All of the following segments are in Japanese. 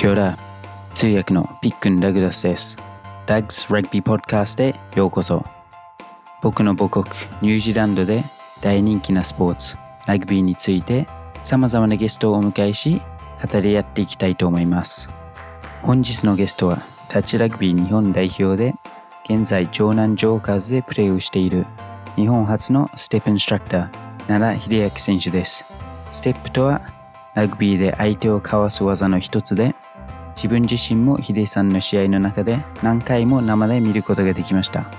キョラ通訳のピックン・ダグラスです。ダグス・ラグビー・ポッドキャストへようこそ。僕の母国ニュージーランドで大人気なスポーツ、ラグビーについて様々なゲストをお迎えし、語り合っていきたいと思います。本日のゲストは、タッチラグビー日本代表で、現在城南ジョーカーズでプレーをしている日本初のステップインストラクター、奈良秀明選手です。ステップとは、ラグビーで相手をかわす技の一つで、自分自身もヒデさんの試合の中で何回も生で見ることができました。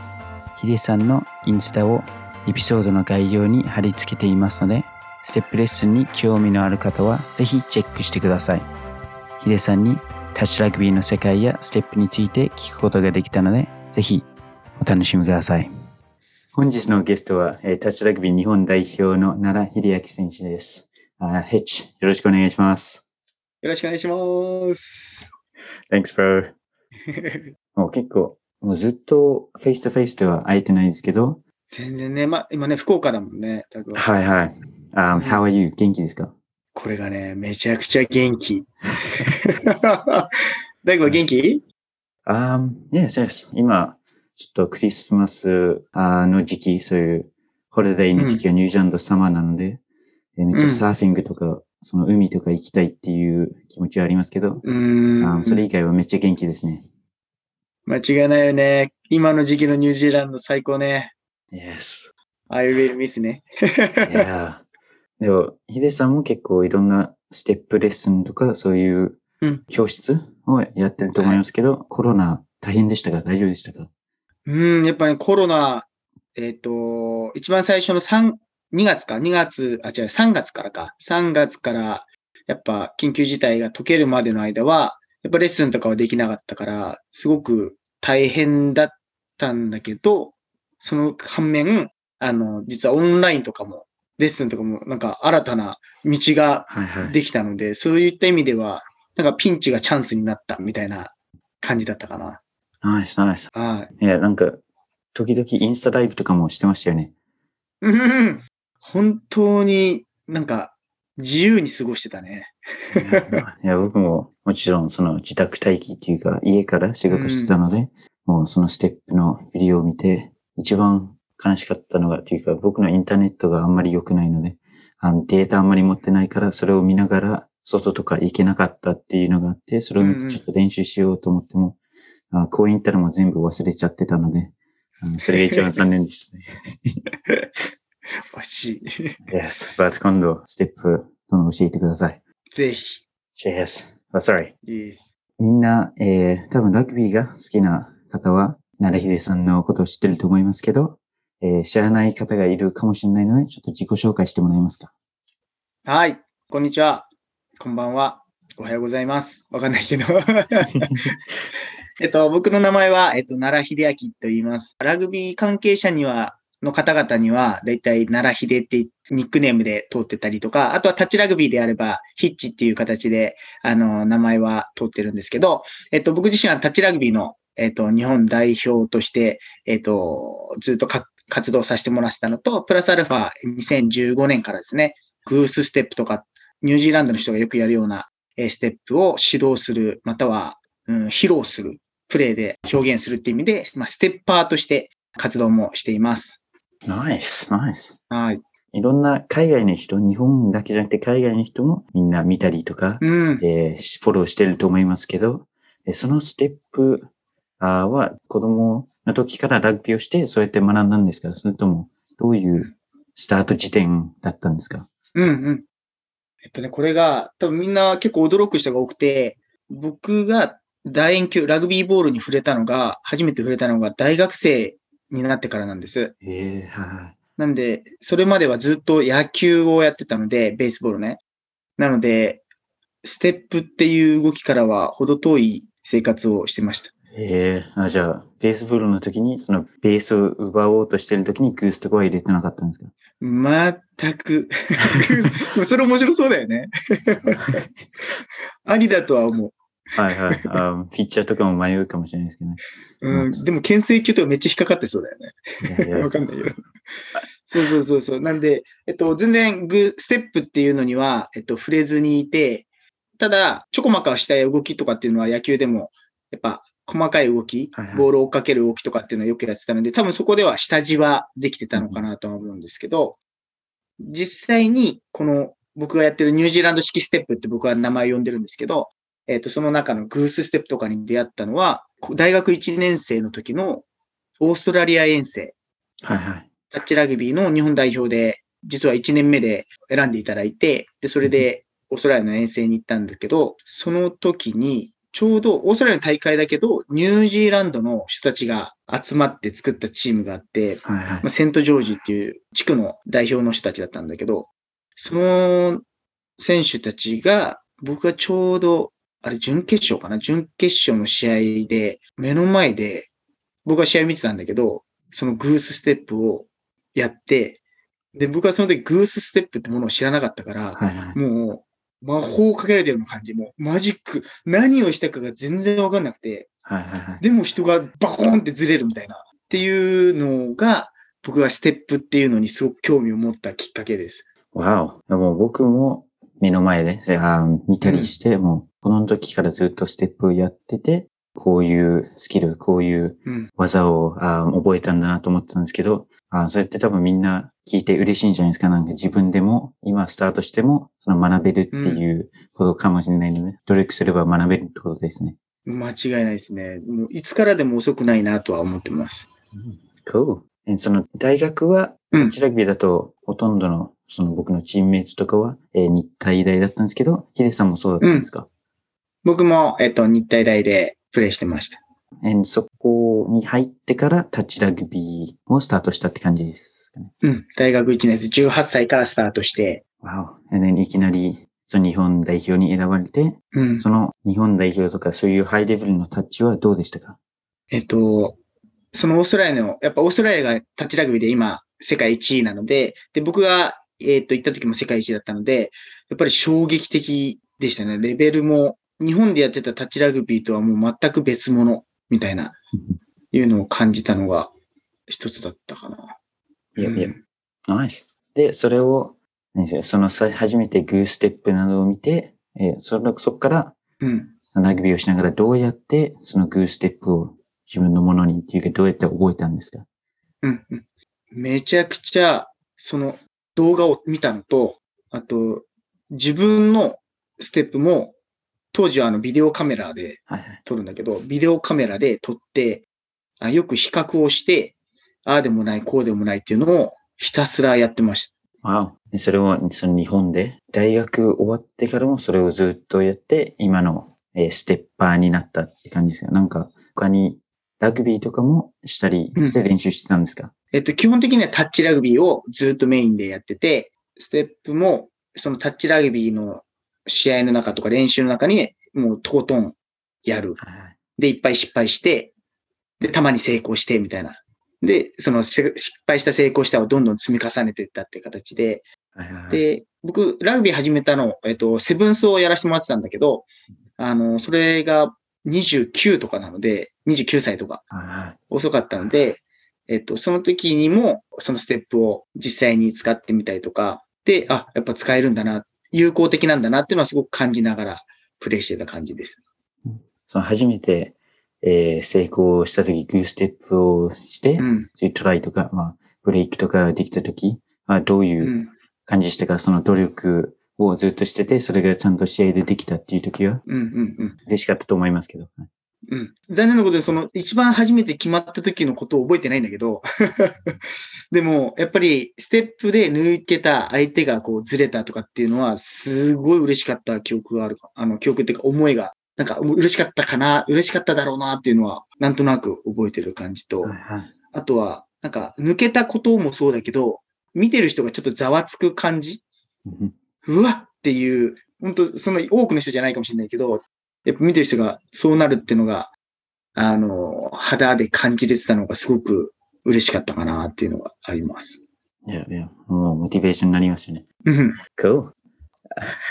ヒデさんのインスタをエピソードの概要に貼り付けていますので、ステップレッスンに興味のある方はぜひチェックしてください。ヒデさんにタッチラグビーの世界やステップについて聞くことができたので、ぜひお楽しみください。本日のゲストは、えータッチラグビー日本代表の奈良秀明選手です。あヘッチ、よろしくお願いします。よろしくお願いします。Thanks, bro. もう結構、もうずっとフェイスとフェイスでは会えてないですけど、全然ね、ま、今ね、福岡だもんね。ははいはい。Um, うん how are you? 元気ですか？これがね、めちゃくちゃ元気。大悟元気？Um, yes, yes. 今、ちょっとクリスマスあの時期、そういうホリデーの時期はニュージーランドサマーなので、えめっちゃサーフィングとか、その海とか行きたいっていう気持ちはありますけど、うーん。あそれ以外はめっちゃ元気ですね。間違いないよね。今の時期のニュージーランド最高ね。Yes. I will miss ね。Yeah. でも、ヒデさんも結構いろんなステップレッスンとか、そういううん教室をやってると思いますけど、コロナ大変でしたか？大丈夫でしたか？うん、やっぱね、コロナ、えっ、と、一番最初の3、2月か、2月、あ、違う、3月からか。3月から、やっぱ緊急事態が解けるまでの間は、やっぱレッスンとかはできなかったから、すごく大変だったんだけど、その反面、あの、実はオンラインとかも、レッスンとかも、なんか新たな道がはいはい。できたので、そういった意味では、なんかピンチがチャンスになったみたいな感じだったかな。ナイスナイス。はい。いや、なんか、時々インスタライブとかもしてましたよね。うん本当になんか自由に過ごしてたね。いや僕ももちろんその自宅待機っていうか、家から仕事してたので、もうそのステップのビデオを見て、一番悲しかったのが、っていうか、僕のインターネットがあんまり良くないので、あのデータあんまり持ってないから、それを見ながら、外とか行けなかったっていうのがあって、それを見てちょっと練習しようと思っても、あ公園行ったらもう全部忘れちゃってたので、あのそれが一番残念でしたね。惜し yes, but 今度、ステップ、どんどん教えてください。い。ぜひ。Yes. Oh, sorry. いいですみんな、えー、多分ラグビーが好きな方は、奈良秀さんのことを知ってると思いますけど、えー、知らない方がいるかもしれないので、ちょっと自己紹介してもらえますか？はい。こんにちは。こんばんは。おはようございます。わかんないけど。えっと、僕の名前は、えっと、奈良秀明と言います。ラグビー関係者には、の方々には、だいたい奈良秀ってニックネームで通ってたりとか、あとはタッチラグビーであれば、ヒッチっていう形で、あの、名前は通ってるんですけど、えっと、僕自身はタッチラグビーの、えっと、日本代表として、えっと、ずっと活動させてもらってたのと、プラスアルファ2015年からですね、グースステップとか、ニュージーランドの人がよくやるようなステップを指導する、または、うん、披露する、プレイで表現するっていう意味で、まあ、ステッパーとして活動もしています。ナイス、ナイス。はい。いろんな海外の人、日本だけじゃなくて海外の人もみんな見たりとか、うん。えーフォローしてると思いますけど、えーそのステップは子供の時からラグビーをしてそうやって学んだんですか？それともどういうスタート時点だったんですか？うんうん。えっとね、これが、多分みんな結構驚く人が多くて、僕が楕円球、ラグビーボールに触れたのが、初めて触れたのが大学生になってからなんです。ええはい。なんで、それまではずっと野球をやってたので、ベースボールね。なので、ステップっていう動きからは程遠い生活をしてました。ええあ、じゃあ、ベースボールの時に、そのベースを奪おうとしてる時にグースとかは入れてなかったんですか？全く。それ面白そうだよね。ありだとは思う。はいはい。あピッチャーとかも迷うかもしれないですけどね。うん、でも、牽制球とかめっちゃ引っかかってそうだよね。いやいや わかんないけど。そうそうそうそう。なんで、えっと、全然グ、ステップっていうのには、えっと、触れずにいて、ただ、ちょこまかした動きとかっていうのは野球でも、やっぱ細かい動き、ボールを追っかける動きとかっていうのはよくやってたので、多分そこでは下地はできてたのかなとは思うんですけど、実際にこの僕がやってるニュージーランド式ステップって僕は名前を呼んでるんですけど、えっ、と、その中のグースステップとかに出会ったのは、大学1年生の時のオーストラリア遠征、はいはい。タッチラグビーの日本代表で、実は1年目で選んでいただいて、で、それでオーストラリアの遠征に行ったんだけど、その時に、ちょうどオーストラリアの大会だけど、ニュージーランドの人たちが集まって作ったチームがあって、はいはいまあ、。セントジョージっていう地区の代表の人たちだったんだけど、その選手たちが、僕がちょうど、あれ、準決勝かな？準決勝の試合で、目の前で、僕は試合見てたんだけど、そのグースステップをやって、で、僕はその時グースステップってものを知らなかったから、はいはい。もう、魔法をかけられたような感じ、もうマジック、何をしたかが全然わかんなくて、はいはいはい。でも人がバコーンってずれるみたいな。っていうのが、僕はステップっていうのにすごく興味を持ったきっかけです。わお。でも僕も目の前でそれあー見たりして、もうこの時からずっとステップをやってて、こういうスキル、こういううん。技を覚えたんだなと思ってたんですけど、あーそれって多分みんな聞いて嬉しいんじゃないですか。なんか自分でも今スタートしてもその学べるっていうことかもしれないので、努力すれば学べるってことですね。間違いないですね。もういつからでも遅くないなとは思ってます。Cool. えその大学は、うんタッチラグビーだと、ほとんどの、その僕のチームメイトとかは、えー日体大だったんですけど、ヒデさんもそうだったんですか、僕も、えっと、日体大でプレイしてました。えーそこに入ってからタッチラグビーをスタートしたって感じですかね？うん。大学1年で18歳からスタートして、わお。で、いきなり、その日本代表に選ばれて、うん。その日本代表とかそういうハイレベルのタッチはどうでしたか？えっと、そのオーストラリアの、やっぱオーストラリアがタッチラグビーで今、世界1位なので、で、僕が、えっと、行った時も世界1位だったので、やっぱり衝撃的でしたね。レベルも、日本でやってたタッチラグビーとはもう全く別物、みたいな、いうのを感じたのが一つだったかな。いやいやうん、ナイス。で、それを、何ですかそのさ初めてグーステップなどを見て、えーそこからうん。ラグビーをしながらどうやってそのグーステップを自分のものにっていうかどうやって覚えたんですか？うん。うんめちゃくちゃ、その動画を見たのと、あと、自分のステップも、当時はあのビデオカメラではいはい。撮るんだけど、ビデオカメラで撮って、あよく比較をして、ああでもない、こうでもないっていうのをひたすらやってました。わお。でそれをその日本で大学終わってからもそれをずっとやって今の、えーステッパーになったって感じですよ。なんか他にラグビーとかもしたりうん。して練習してたんですか、えっと、基本的にはタッチラグビーをずっとメインでやってて、ステップも、そのタッチラグビーの試合の中とか練習の中に、もうとことんやる。で、いっぱい失敗して、で、たまに成功して、みたいな。で、そのし失敗した成功したをどんどん積み重ねていったっていう形で、はいはいはい、で、僕、ラグビー始めたの、えっと、セブンスをやらせてもらってたんだけど、あの、それが29とかなので、29歳とか。遅かったので、えっと、その時にも、そのステップを実際に使ってみたりとか、で、あ、やっぱ使えるんだな、有効的なんだなっていうのはすごく感じながらプレイしてた感じです。その初めて、えー成功した時グーステップをして、うん。トライとか、まあ、ブレイクとかできた時はどういううん。感じしたか、その努力をずっとしてて、それがちゃんと試合でできたっていう時はうん、うん、うん。嬉しかったと思いますけど。はいうん。残念なことで、その、一番初めて決まった時のことを覚えてないんだけど、でも、やっぱり、ステップで抜けた相手がこうずれたとかっていうのは、すごい嬉しかった記憶があるか。あの、記憶っていうか思いが、なんか嬉しかったかな、嬉しかっただろうなっていうのは、なんとなく覚えてる感じと、はいはいあとは、なんか、抜けたこともそうだけど、見てる人がちょっとざわつく感じうわっていう、本当その多くの人じゃないかもしれないけど、やっぱ見てる人がそうなるっていうのが、あの、肌で感じれてたのがすごく嬉しかったかなっていうのがあります。いやいや、もうモチベーションになりますよね。うん。Cool.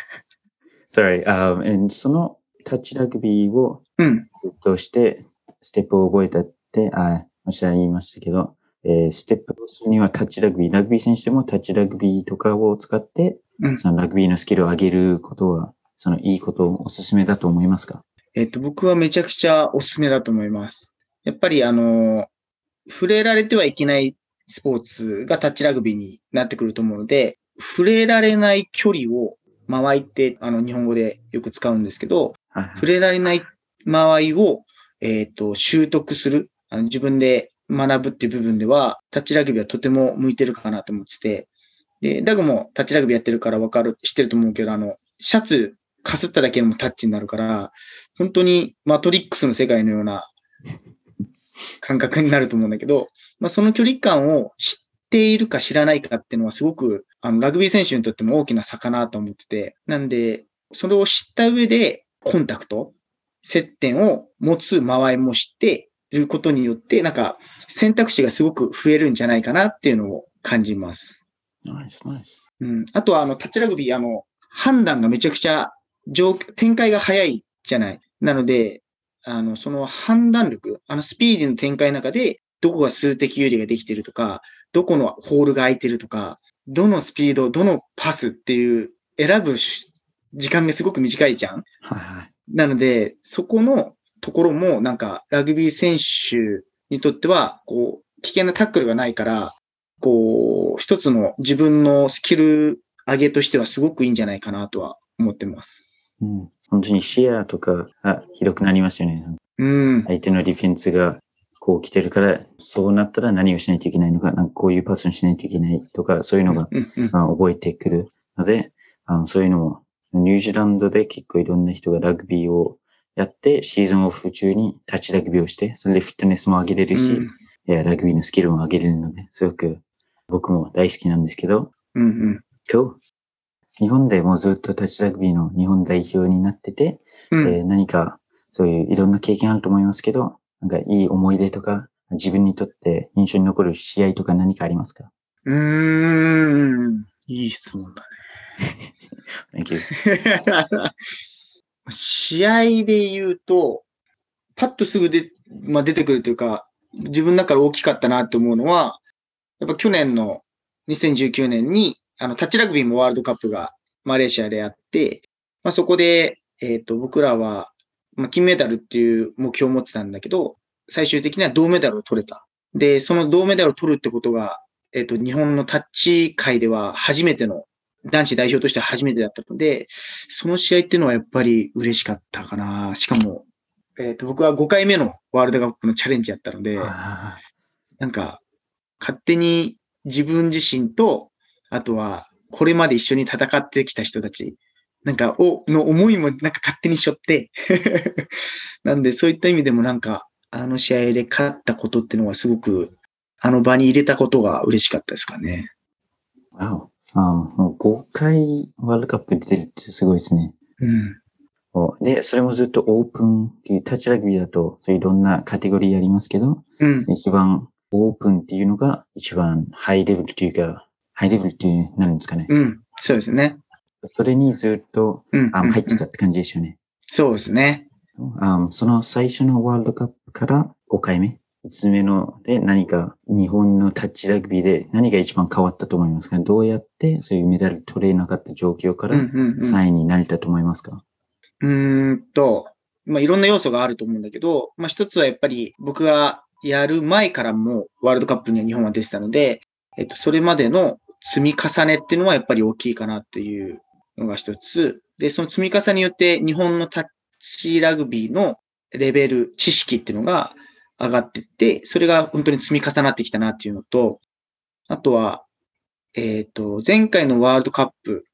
Sorry, um, and そのタッチラグビーをうん。として、ステップを覚えたって、あ、おっしゃいましたけど、えーステップをするにはタッチラグビー、ラグビー選手でもタッチラグビーとかを使って、うんそのラグビーのスキルを上げることはそのいいことをおすすめだと思いますか？えっと、僕はめちゃくちゃおすすめだと思います。やっぱりあの、触れられてはいけないスポーツがタッチラグビーになってくると思うので、触れられない距離を間合いってあの日本語でよく使うんですけど、はいはい触れられない間合いを、えっ、と、習得する。あの自分で学ぶっていう部分では、タッチラグビーはとても向いてるかなと思ってて、で、ダグもタッチラグビーやってるからわかる、知ってると思うけど、あの、シャツかすっただけでもタッチになるから、本当にマトリックスの世界のような 感覚になると思うんだけど、まあ、その距離感を知っているか知らないかっていうのはすごく、あの、ラグビー選手にとっても大きな差かなと思ってて、なんで、それを知った上で、コンタクト、接点を持つ間合いも知っていることによって、なんか、選択肢がすごく増えるんじゃないかなっていうのを感じます。ナイス、ナイス。うん。あとは、あの、タッチラグビー、あの、判断がめちゃくちゃ上、展開が早いじゃない。なので、あの、その判断力、あの、スピーディーの展開の中で、どこが数的有利ができてるとか、どこのホールが空いてるとか、どのスピード、どのパスっていう選ぶし時間がすごく短いじゃん。はいはい。なので、そこのところも、なんか、ラグビー選手にとっては、こう、危険なタックルがないから、こう、一つの自分のスキル上げとしてはすごくいいんじゃないかなとは思ってます。うん。本当に視野とかが広くなりますよね。うん。相手のディフェンスがこう来てるから、そうなったら何をしないといけないのか、なんかこういうパスにしないといけないとか、そういうのが、あ、覚えてくるので、あのそういうのも、ニュージーランドで結構いろんな人がラグビーをやって、シーズンオフ中にタッチラグビーをして、それでフィットネスも上げれるし、うんいやラグビーのスキルも上げれるので、すごく僕も大好きなんですけど、うんうん今日、日本でもうずっとタッチラグビーの日本代表になってて、うんえー何かそういういろんな経験あると思いますけど、なんかいい思い出とか、自分にとって印象に残る試合とか何かありますか？うーん。いい質問だ Thank you. ね。試合で言うと、パッとすぐで、まあ、出てくるというか、自分の中で大きかったなと思うのは、やっぱ去年の2019年に、あの、タッチラグビーもワールドカップがマレーシアでやって、まあ、そこで、えっ、と、僕らは、まあ、金メダルっていう目標を持ってたんだけど、最終的には銅メダルを取れた。で、その銅メダルを取るってことが、えっ、と、日本のタッチ界では初めての、男子代表としては初めてだったので、その試合っていうのはやっぱり嬉しかったかな。しかも、えっ、と、僕は5回目のワールドカップのチャレンジやったので、あなんか、勝手に自分自身と、あとは、これまで一緒に戦ってきた人たち、なんか、お、の思いもなんか勝手にしょって、なんでそういった意味でもなんか、あの試合で勝ったことっていうのはすごく、あの場に入れたことが嬉しかったですかね。あもう5回ワールドカップ出てるってすごいですね。うん。で、それもずっとオープンっていうタッチラグビーだと、そういろんなカテゴリーありますけど、うん。一番オープンっていうのが一番ハイレベルっていうか、ハイレベルっていう、何ですかね。うん。そうですね。それにずっとうん。あうん入ってたって感じですよね。そうですね。あその最初のワールドカップから5回目、5つ目ので何か日本のタッチラグビーで何が一番変わったと思いますか？どうやってそういうメダル取れなかった状況からうんうんうん。3位になれたと思いますか、うーんと、まあ、いろんな要素があると思うんだけど、まあ、一つはやっぱり僕がやる前からもワールドカップには日本は出てたので、えっと、それまでの積み重ねっていうのはやっぱり大きいかなっていうのが一つ。で、その積み重ねによって日本のタッチラグビーのレベル、知識っていうのが上がってって、それが本当に積み重なってきたなっていうのと、あとは、えっ、と、前回のワールドカップ、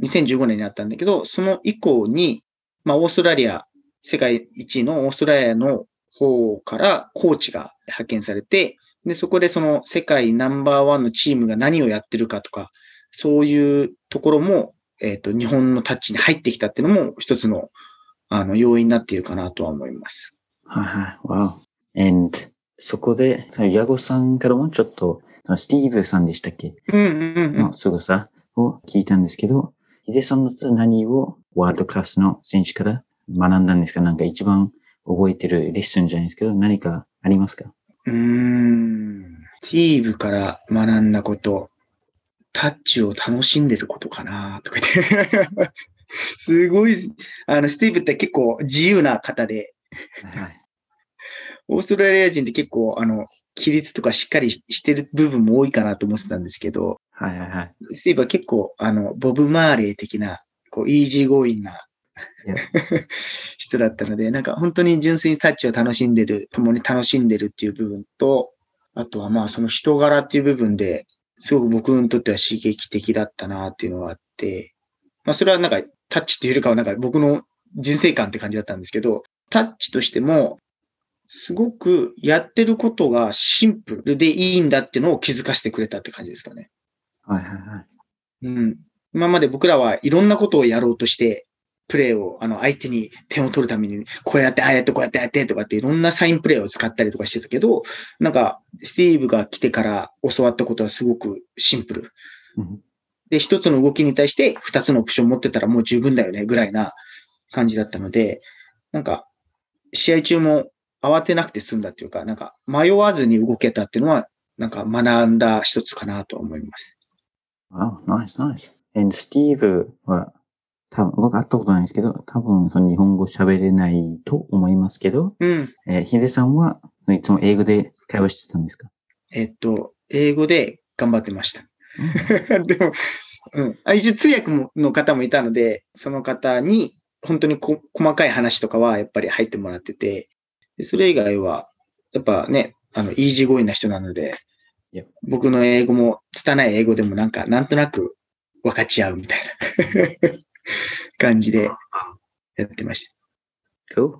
2015年にあったんだけど、その以降に、まあ、オーストラリア、世界一のオーストラリアの方からコーチが派遣されて、で、そこでその世界ナンバーワンのチームが何をやってるかとか、そういうところも、えっ、と、日本のタッチに入ってきたっていうのも一つの、あの、要因になっているかなとは思います。はいはい。Wow. And そこで、ヤゴさんからもちょっと、スティーブさんでしたっけ？うんうんうんの凄さを聞いたんですけど、ヒデさんの何をワールドクラスの選手から学んだんですか？なんか一番覚えてるレッスンじゃないですけど、何かありますか？うーん。スティーブから学んだこと、タッチを楽しんでることかなとか言って。すごい、あの、スティーブって結構自由な方で、はい。オーストラリア人って結構、あの、規律とかしっかりしてる部分も多いかなと思ってたんですけど、はいはいはい。スティーブは結構、あの、ボブ・マーレー的な、こう、イージーゴーインな.人 だったので、なんか本当に純粋にタッチを楽しんでる、共に楽しんでるっていう部分と、あとはまあその人柄っていう部分で、すごく僕にとっては刺激的だったなっていうのがあって、まあそれはなんかタッチっていうよりかはなんか僕の人生観って感じだったんですけど、タッチとしても、すごくやってることがシンプルでいいんだっていうのを気づかせてくれたって感じですかね。はいはいはい。うん。今まで僕らはいろんなことをやろうとして、プレーを、あの、相手に点を取るために、こうやって、ああやって、こうやって、ああやって、とかっていろんなサインプレーを使ったりとかしてたけど、なんか、スティーブが来てから教わったことはすごくシンプル。うんで、一つの動きに対して二つのオプション持ってたらもう十分だよね、ぐらいな感じだったので、なんか、試合中も慌てなくて済んだっていうか、なんか、迷わずに動けたっていうのは、なんか学んだ一つかなと思います。Wow, nice, nice. And Steve は、多分僕会ったことないんですけど、多分その日本語喋れないと思いますけど、うん。えーヒデさんはいつも英語で会話してたんですか？えっと、英語で頑張ってました。うん でも、うん。あ一応通訳もの方もいたので、その方に本当にこ細かい話とかはやっぱり入ってもらってて、でそれ以外は、やっぱね、あの、イージーゴーインな人なので僕の英語も、拙い英語でもなんか、なんとなく分かち合うみたいな感じでやってました。Cool.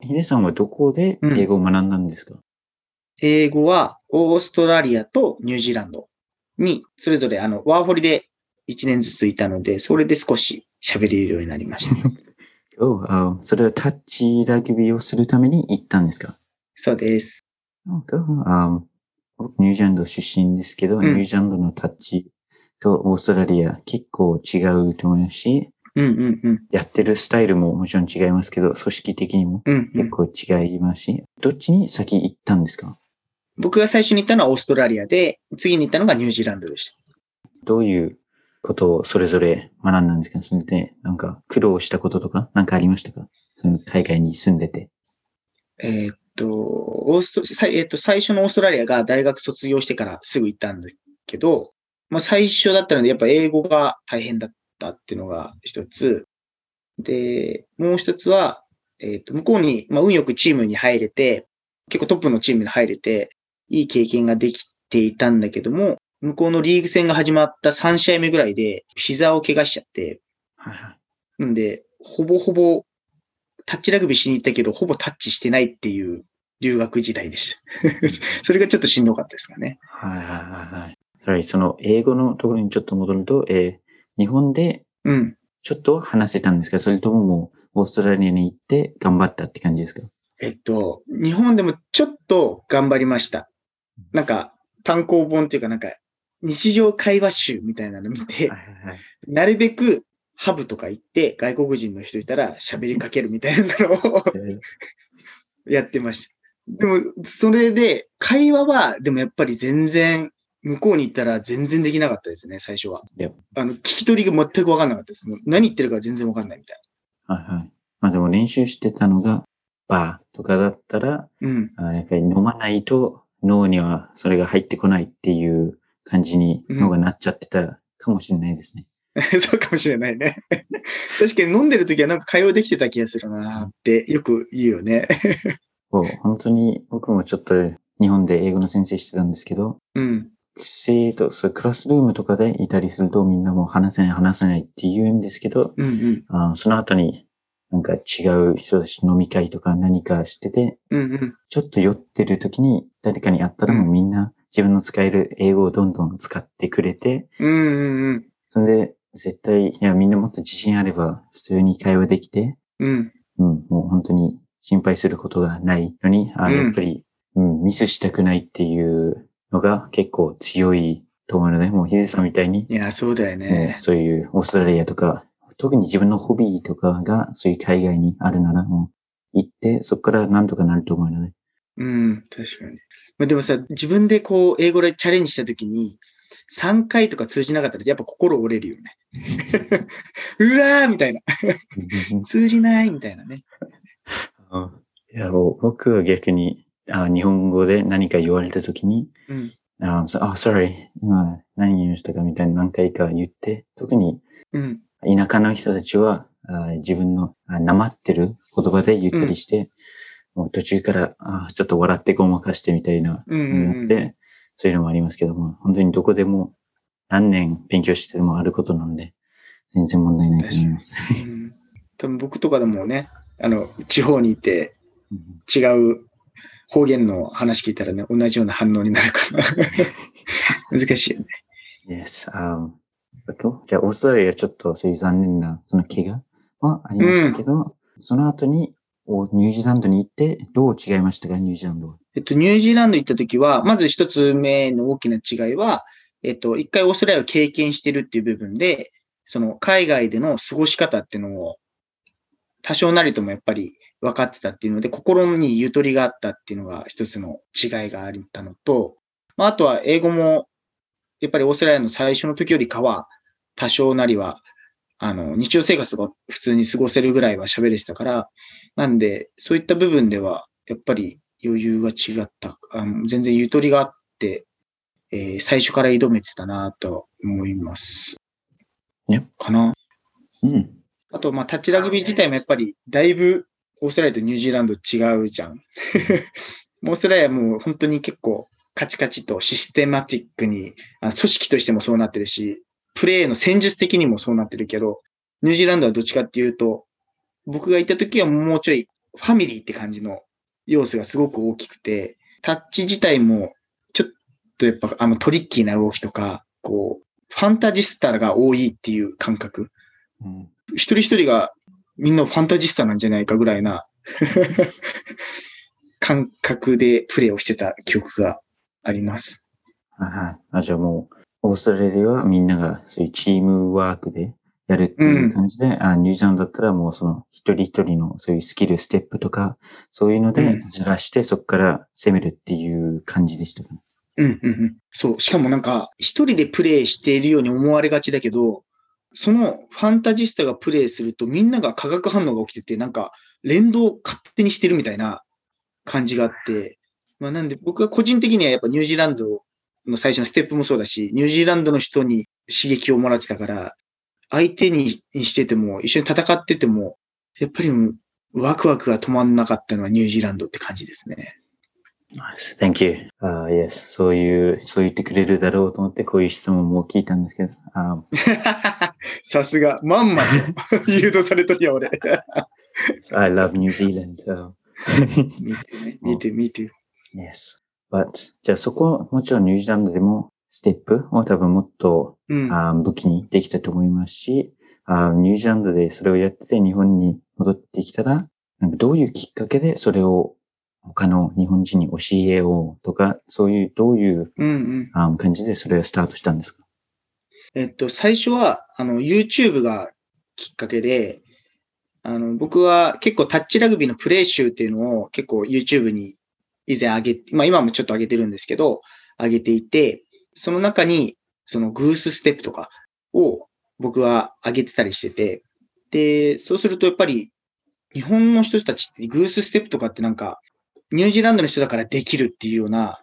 ヒデさんはどこで英語を学んだんですか、英語はオーストラリアとニュージーランドに、それぞれあの、ワーホリで1年ずついたので、それで少し喋れるようになりました。Oh, あそれはタッチラグビーをするために行ったんですか？そうです。Oh. あ僕ニュージーランド出身ですけど、うんニュージーランドのタッチとオーストラリア結構違うと思いますし、うんうんうん。やってるスタイルももちろん違いますけど、組織的にもうん、うん。結構違いますし、どっちに先行ったんですか？僕が最初に行ったのはオーストラリアで、次に行ったのがニュージーランドでした。どういうことをそれぞれ学んだんですか？それで、なんか苦労したこととかなんかありましたか？その海外に住んでて。えーっと、オースト、えーっと、最初のオーストラリアが大学卒業してからすぐ行ったんだけど、まあ最初だったので、やっぱ英語が大変だったっていうのが一つ。で、もう一つは、えーっと、向こうに、まあ運よくチームに入れて、結構トップのチームに入れて、いい経験ができていたんだけども、向こうのリーグ戦が始まった3試合目ぐらいで、膝を怪我しちゃって。なんで、ほぼほぼ、タッチラグビーしに行ったけど、ほぼタッチしてないっていう留学時代でした。それがちょっとしんどかったですかね。はいはいはいはい。それその英語のところにちょっと戻ると、えー日本でうん。ちょっと話せたんですかそれとももうオーストラリアに行って頑張ったって感じですか？えっと、日本でもちょっと頑張りました。なんか、単行本っていうかなんか、日常会話集みたいなの見て、はいはいはい。なるべくハブとか行って外国人の人いたら喋りかけるみたいなのをえー やってました。でも、それで、会話は、でもやっぱり全然、向こうに行ったら全然できなかったですね、最初は。いやあの、聞き取りが全くわかんなかったです。もう何言ってるか全然わかんないみたいはいはい。まあでも練習してたのがバーとかだったら、な。うん。あやっぱり飲まないと脳にはそれが入ってこないっていう感じに脳がなっちゃってたかもしれないですね。そうかもしれないね。確かに飲んでる時はなんか会話できてた気がするなってよく言うよね。そう本当に僕もちょっと日本で英語の先生してたんですけど、うん。生徒、そうクラスルームとかでいたりするとみんなもう話せない話せないって言うんですけど、うんうん。あその後になんか違う人たちと飲み会とか何かしてて、うんうん。ちょっと酔ってる時に誰かに会ったらもうみんな自分の使える英語をどんどん使ってくれて、うんうんうん。それで絶対、いやみんなもっと自信あれば普通に会話できて、うん。うん、もう本当に心配することがないのに、あうんやっぱり、うん、ミスしたくないっていうのが結構強いと思うので、もうヒデさんみたいに、いや、そうだよもねう。そういうオーストラリアとか、特に自分のホビーとかがそういう海外にあるならもう行って、そこからなんとかなると思うので。うん、確かに。まあ、でもさ、自分でこう、英語でチャレンジした時に、3回とか通じなかったら、やっぱ心折れるよね。うわーみたいな。通じないみたいなね。いや、僕は逆に、あ日本語で何か言われたときに、うん。あ、oh, sorry, 今何言いましたかみたいな何回か言って、特に、田舎の人たちは、あ自分のなまってる言葉で言ったりして、うん、もう途中からあちょっと笑ってごまかしてみたいな、うんうんって、そういうのもありますけども、本当にどこでも何年勉強してもあることなんで、全然問題ないと思います。うん、多分僕とかでもね、あの、地方にいて、違う方言の話聞いたらね、同じような反応になるから 難しいよね。Yes. Um, じゃあ、オーストラリアちょっとそういう残念な、その怪我はありましたけど、うん、その後にニュージーランドに行って、どう違いましたか、ニュージーランドは。えっと、ニュージーランド行った時は、まず一つ目の大きな違いは、えっと、一回オーストラリアを経験してるっていう部分で、その海外での過ごし方っていうのを、多少なりともやっぱり分かってたっていうので、心にゆとりがあったっていうのが一つの違いがあったのと、まあ、あとは英語も、やっぱりオーストラリアの最初の時よりかは、多少なりは、あの、日常生活が普通に過ごせるぐらいは喋れてたから、なんで、そういった部分では、やっぱり余裕が違った。あの全然ゆとりがあって、えー、最初から挑めてたなと思います。ね。かな。うん。あと、まあ、タッチラグビー自体もやっぱり、だいぶ、オーストラリアとニュージーランド違うじゃん。オーストラリアもう本当に結構カチカチとシステマティックに、あの組織としてもそうなってるし、プレーの戦術的にもそうなってるけど、ニュージーランドはどっちかっていうと、僕がいた時はもうちょいファミリーって感じの要素がすごく大きくて、タッチ自体もちょっとやっぱあのトリッキーな動きとか、こう、ファンタジスタが多いっていう感覚。うん、一人一人がみんなファンタジスタなんじゃないかぐらいな 感覚でプレーをしてた記憶があります。はい。あ、じゃあもう、オーストラリアはみんながそういうチームワークでやるっていう感じで、うん、あニュージーランドだったらもうその一人一人のそういうスキル、ステップとか、そういうのでずらしてそこから攻めるっていう感じでしたかね。うんうんうん。そう。しかもなんか、一人でプレイしているように思われがちだけど、そのファンタジスタがプレイするとみんなが化学反応が起きてて、なんか連動を勝手にしてるみたいな感じがあって、まあなんで僕は個人的にはやっぱニュージーランドの最初のステップもそうだし、ニュージーランドの人に刺激をもらってたから、相手にしてても、一緒に戦ってても、やっぱりワクワクが止まんなかったのはニュージーランドって感じですね。Nice. Thank you. Uh, yes. そういう、そう言ってくれるだろうと思って、こういう質問も聞いたんですけど。さすが、まんまと 誘導されとるや、俺。I love New Zealand. So. me too, me too. Yes. But, じゃあそこ、もちろんニュージーランドでも、ステップを多分もっと、うん、あ武器にできたと思いますしあ、ニュージーランドでそれをやってて日本に戻ってきたら、なんかどういうきっかけでそれを他の日本人に教えようとか、そういう、どういう、うんうん、感じでそれがスタートしたんですか？えっと、最初は、あの、YouTube がきっかけで、あの、僕は結構タッチラグビーのプレイ集っていうのを結構 YouTube に以前上げ、まあ今もちょっと上げてるんですけど、上げていて、その中に、そのグースステップとかを僕は上げてたりしてて、で、そうするとやっぱり日本の人たちってグースステップとかってなんかニュージーランドの人だからできるっていうような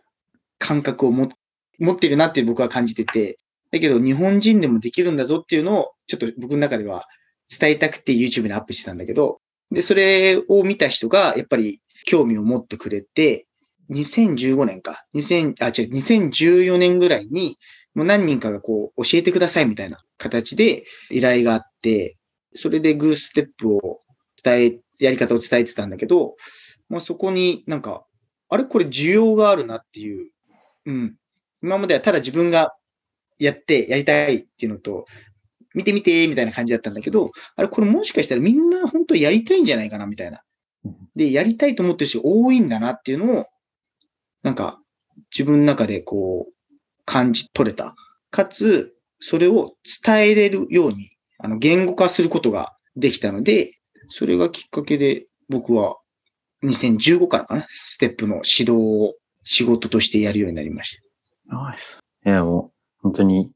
感覚を持ってるなって僕は感じてて、だけど日本人でもできるんだぞっていうのをちょっと僕の中では伝えたくて YouTube にアップしてたんだけど、で、それを見た人がやっぱり興味を持ってくれて、2015年か、2000、あ、違う、2014年ぐらいに、もう何人かがこう、教えてくださいみたいな形で依頼があって、それでグーステップを伝え、やり方を伝えてたんだけど、まあ、そこになんか、あれこれ需要があるなっていう、うん。今まではただ自分がやってやりたいっていうのと、見てみて、みたいな感じだったんだけど、あれこれもしかしたらみんな本当やりたいんじゃないかな、みたいな。で、やりたいと思ってる人多いんだなっていうのを、なんか自分の中でこう感じ取れた。かつ、それを伝えれるように、あの、言語化することができたので、それがきっかけで僕は2015からかな、ステップの指導を仕事としてやるようになりました。ナイス。いや、もう、本当に、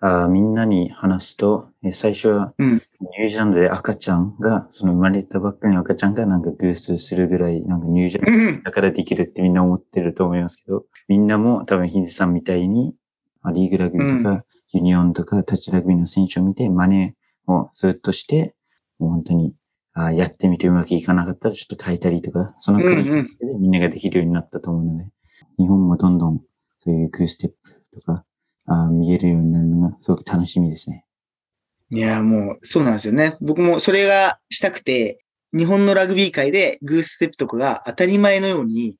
あみんなに話すと、え最初は、うんニュージーランドで赤ちゃんが、その生まれたばっかりの赤ちゃんがなんかグースするぐらい、なんかニュージーランドうん。だからできるってみんな思ってると思いますけど、みんなも多分ヒデさんみたいに、まあリーグラグビーとか、ユニオンとか、タッチラグビーの選手を見て、真似をずっとして、もう本当に、あやってみてうまくいかなかったらちょっと変えたりとか、その繰り返しでみんなができるようになったと思うので、日本もどんどんそういうグーステップとか、あ見えるようになるのがすごく楽しみですね。いや、もう、そうなんですよね。僕もそれがしたくて、日本のラグビー界でグーステップとかが当たり前のように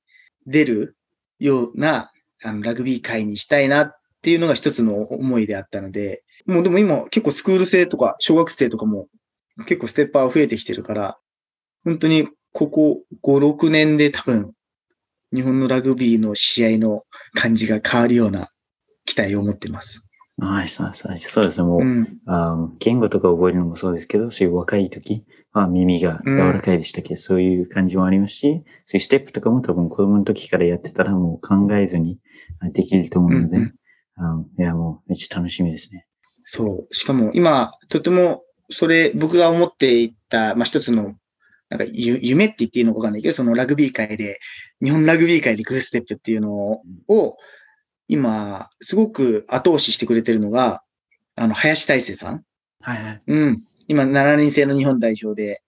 出るようなあのラグビー界にしたいなっていうのが一つの思いであったので、もうでも今結構スクール生とか小学生とかも結構ステッパー増えてきてるから、本当にここ5、6年で多分日本のラグビーの試合の感じが変わるような期待を持ってます。ナイスナイスナイスそうですね、もう、うん。あ言語とか覚えるのもそうですけど、そういう若い時は耳が柔らかいでしたけど、そういう感じもありますし、そういうステップとかも多分子供の時からやってたらもう考えずにあできると思うので、うんうんあいや、もうめっちゃ楽しみですね。そう。しかも今、とても、それ、僕が思っていた、まあ、一つの、なんかゆ、夢って言っていいのかわかんないけど、そのラグビー界で、日本ラグビー界でグーステップっていうのを、今、すごく後押ししてくれてるのが、あの、林大成さん。はいはい。うん。今、7人制の日本代表で、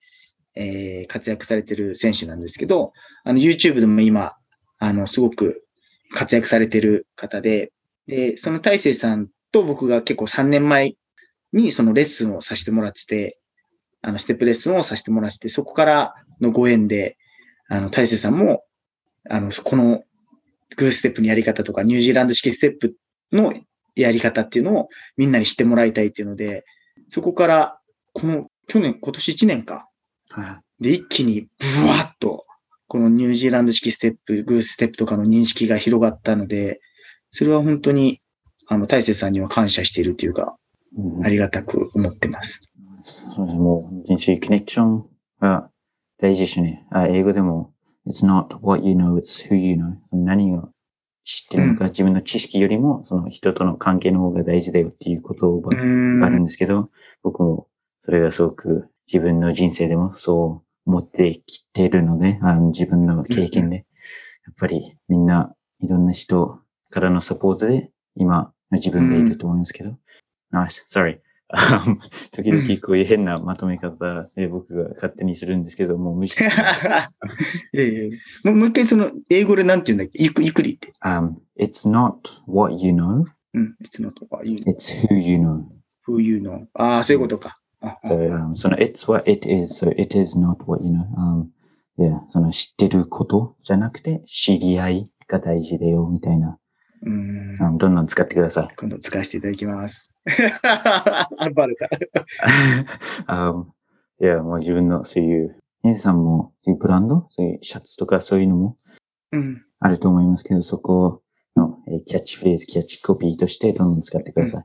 えー活躍されてる選手なんですけど、あの、YouTube でも今、あの、すごく活躍されてる方で、で、その大成さんと僕が結構3年前にそのレッスンをさせてもらってて、あの、ステップレッスンをさせてもらってて、そこからのご縁で、あの、大成さんも、あの、このグーステップのやり方とか、ニュージーランド式ステップのやり方っていうのをみんなに知ってもらいたいっていうので、そこから、この、去年、今年1年か。はい。で、一気に、ブワッと、このニュージーランド式ステップ、グーステップとかの認識が広がったので、それは本当に、あの、大勢さんには感謝しているというか、うんありがたく思ってます。そうですもうそういうコネクションが大事ですね。あ英語でも、it's not what you know, it's who you know. その何を知ってるのか、自分の知識よりも、その人との関係の方が大事だよっていう言葉があるんん。ですけど、僕もそれがすごく自分の人生でもそう思ってきてるので、あの自分の経験で、やっぱりみんないろんな人からのサポートで今の自分がいると思いますけど、nice, sorry. 時々こういう変なまとめ方で僕が勝手にするんですけど、もう無視してます。いやいやもう一回その、英語でなんて言うんだっけ？ゆっくゆっくり言って。um, it's not what you know, うん。it's not what you, it's who you know. who you know. ああ、そういうことか。あ So, um, その it's what it is, so it is not what you know. Um, yeah, その知ってることじゃなくて知り合いが大事だよみたいな。うーん。Um, どんどん使ってください。今度使わせていただきます。あ、バルか。um, いや、もう自分のそういう、ネズさんもブランド、そういうシャツとかそういうのも？うん。あると思いますけど、そこの、えーキャッチフレーズ、キャッチコピーとしてどんどん使ってください。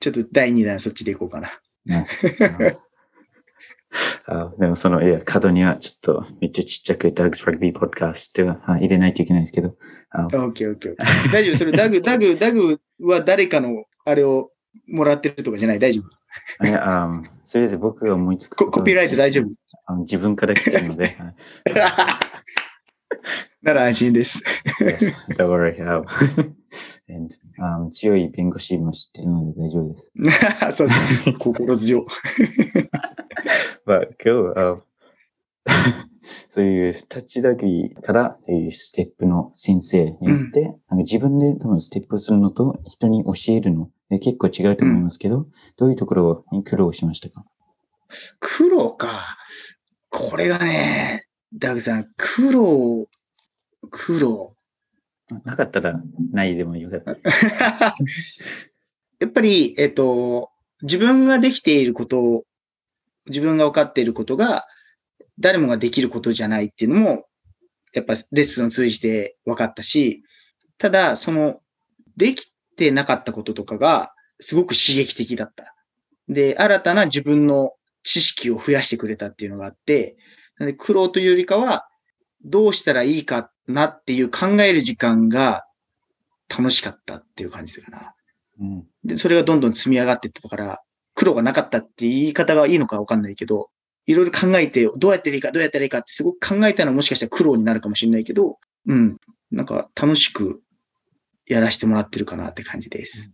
ちょっと第2弾そっちでいこうかな。Nice. あでもその、いや、角にはちょっとめっちゃちっちゃく Doug's Rugby Podcast はあ入れないといけないですけど、オッケーオッケー。大丈夫それ、ダグ、ダグ、ダグは誰かのあれをもらってるとかじゃない？大丈夫？いや、あそれで僕が思いつくココピーライト大丈夫？あの自分から来てるので、はいなら安心です。yes, don't worry. Um, and, um, 強い弁護士も知ってるので大丈夫です。そうです。心強。まあ、今日は、そういうタッチラグビーからそういうステップの先生によって、なんか自分で多分ステップするのと人に教えるので結構違うと思いますけど、どういうところに苦労しましたか黒か。これがね、ダグさん、黒、黒。なかったらないでもよかったです。やっぱり、えっと、自分ができていることを、自分が分かっていることが、誰もができることじゃないっていうのも、やっぱレッスンを通じて分かったし、ただ、その、できてなかったこととかが、すごく刺激的だった。で、新たな自分の知識を増やしてくれたっていうのがあって、なので苦労というよりかは、どうしたらいいかなっていう考える時間が楽しかったっていう感じかな。うん。で、それがどんどん積み上がっていったから、苦労がなかったって言い方がいいのかわかんないけど、いろいろ考えて、どうやっていいか、どうやったらいいかってすごく考えたのはもしかしたら苦労になるかもしれないけど、うん。なんか楽しくやらせてもらってるかなって感じです。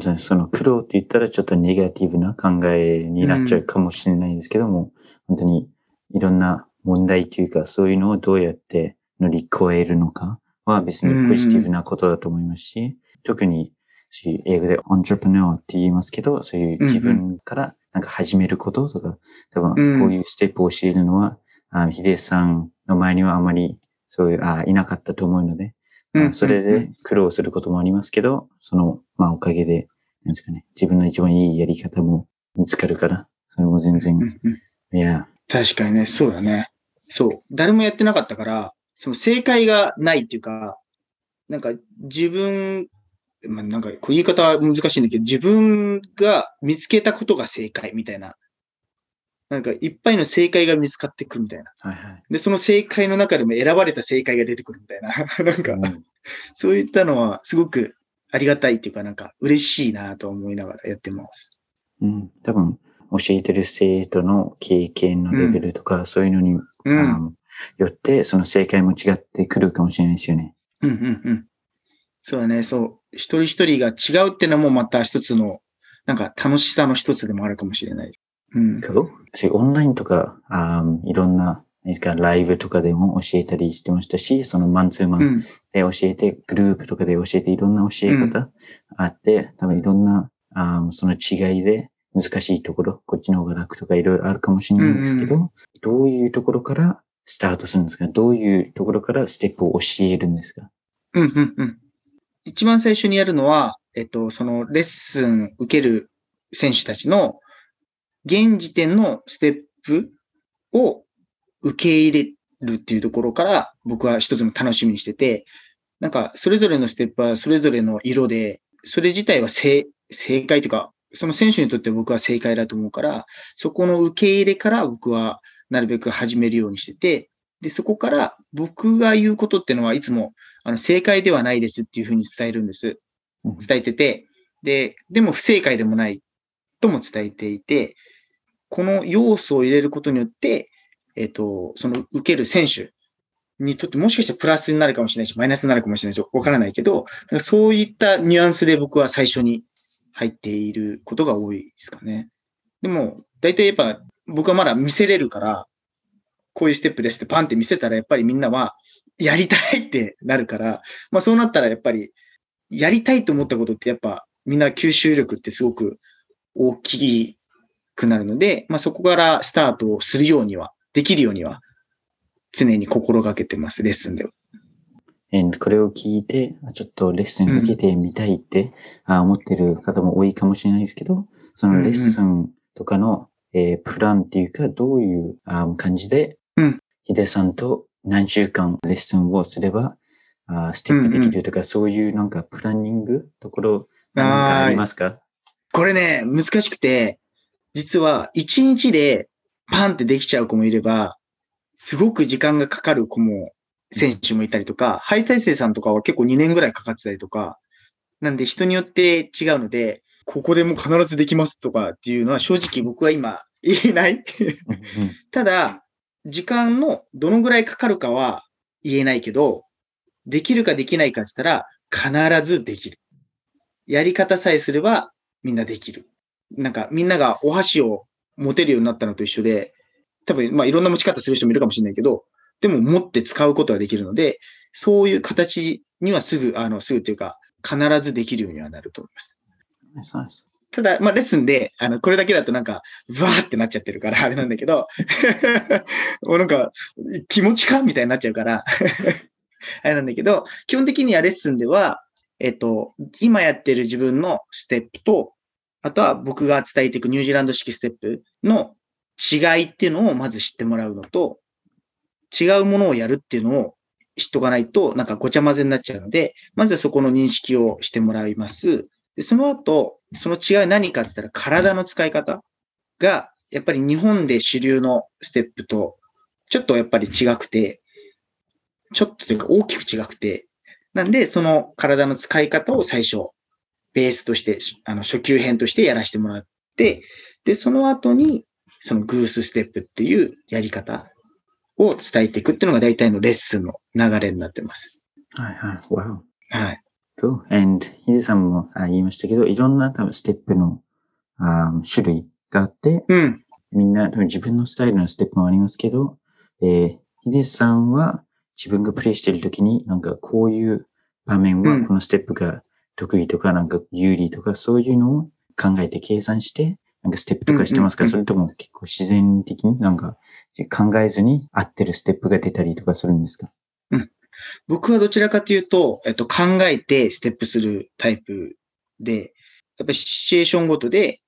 そのその苦労って言ったらちょっとネガティブな考えになっちゃうかもしれないですけども、本当にいろんな問題というかそういうのをどうやって乗り越えるのかは別にポジティブなことだと思いますし、特にそういう英語で entrepreneur って言いますけど、そういう自分からなんか始めることとか、多分こういうステップを教えるのは、あヒデさんの前にはあまりそういう、あいなかったと思うので、まあそれで苦労することもありますけど、その、まあおかげで、なんですかね、自分の一番いいやり方も見つかるから、それも全然うん、うん。いや、確かにね、そうだね。そう。誰もやってなかったから、その正解がないっていうか、なんか自分、まあ、なんかこう言い方は難しいんだけど、自分が見つけたことが正解みたいな。なんかいっぱいの正解が見つかってくるみたいな。はいはい。で、その正解の中でも選ばれた正解が出てくるみたいな。なんか、うんそういったのはすごくありがたいっていうか、なんか嬉しいなと思いながらやってます。うん、多分、教えてる生徒の経験のレベルとか、そういうのに、うん。あのよって、その正解も違ってくるかもしれないですよね。うんうんうん。そうだね、そう。一人一人が違うっていうのもまた一つの、なんか楽しさの一つでもあるかもしれない。うん。そういうオンラインとか、あいろんな、ライブとかでも教えたりしてましたし、そのマンツーマンうん。で教えて、グループとかで教えていろんな教え方あって、多分いろんな、あーその違いで難しいところ、こっちの方が楽とかいろいろあるかもしれないんですけど、どういうところからスタートするんですか？どういうところからステップを教えるんですか？うんうんうん。一番最初にやるのは、えっと、そのレッスン受ける選手たちの現時点のステップを受け入れるっていうところから僕は一つの楽しみにしてて、なんかそれぞれのステップはそれぞれの色で、それ自体は正正解というか、その選手にとって僕は正解だと思うから、そこの受け入れから僕はなるべく始めるようにしてて、で、そこから僕が言うことっていうのはいつもあの正解ではないですっていうふうに伝えるんです。うん伝えてて、で、でも不正解でもないとも伝えていて、この要素を入れることによって、えっ、と、その受ける選手にとってもしかしたらプラスになるかもしれないし、マイナスになるかもしれないし、わからないけど、そういったニュアンスで僕は最初に入っていることが多いですかね。でも、大体やっぱ僕はまだ見せれるから、こういうステップですってパンって見せたらやっぱりみんなはやりたいってなるから、まあそうなったらやっぱりやりたいと思ったことってやっぱみんな吸収力ってすごく大きくなるので、まあそこからスタートをするようには、できるようには常に心がけてます、レッスンでは。えーこれを聞いて、あちょっとレッスン受けてみたいって、あ思ってる方も多いかもしれないですけど、そのレッスンとかの、えープランっていうか、どういうあ感じで、うんヒデさんと何週間レッスンをすれば、あステップできるとか、そういうなんかプランニングところ、なんかありますか？これね、難しくて、実は1日でパンってできちゃう子もいれば、すごく時間がかかる子も、選手もいたりとか、ハイ体制さんとかは結構2年ぐらいかかってたりとか、なんで人によって違うので、ここでもう必ずできますとかっていうのは正直僕は今言えない。うんうん。ただ、時間のどのぐらいかかるかは言えないけど、できるかできないかって言ったら必ずできる。やり方さえすればみんなできる。なんかみんながお箸を持てるようになったのと一緒で、多分まあいろんな持ち方する人もいるかもしれないけど、でも持って使うことはできるので、そういう形にはすぐ、あの、すぐっていうか、必ずできるようにはなると思います。そうです。ただ、まあ、レッスンで、あの、これだけだとなんか、わーってなっちゃってるから、あれなんだけど、もうなんか、気持ちか？みたいになっちゃうから、あれなんだけど、基本的にはレッスンでは、えっと、今やってる自分のステップと、あとは僕が伝えていくニュージーランド式ステップの違いっていうのをまず知ってもらうのと、違うものをやるっていうのを知っとかないと、なんかごちゃ混ぜになっちゃうので、まずそこの認識をしてもらいます。で、その後、その違い何かって言ったら体の使い方が、やっぱり日本で主流のステップと、ちょっとやっぱり違くて、ちょっとというか大きく違くて、なんで、その体の使い方を最初ベースとして、あの、初級編としてやらせてもらって、で、その後に、そのグースステップっていうやり方を伝えていくっていうのが大体のレッスンの流れになってます。はいはい。Wow. はい。Cool. And ヒデさんもあ言いましたけど、いろんな多分ステップのあー種類があって、うん。みんな多分自分のスタイルのステップもありますけど、えー、ヒデさんは自分がプレイしているときに、なんかこういう場面はうんこのステップが得意とか、なんか有利とか、そういうのを考えて計算して、なんかステップとかしてますか、それとも結構自然的になんか考えずに合ってるステップが出たりとかするんですか？僕はどちらかというと、えっと、考えてステップするタイプで、やっぱりシチュエーションごとで、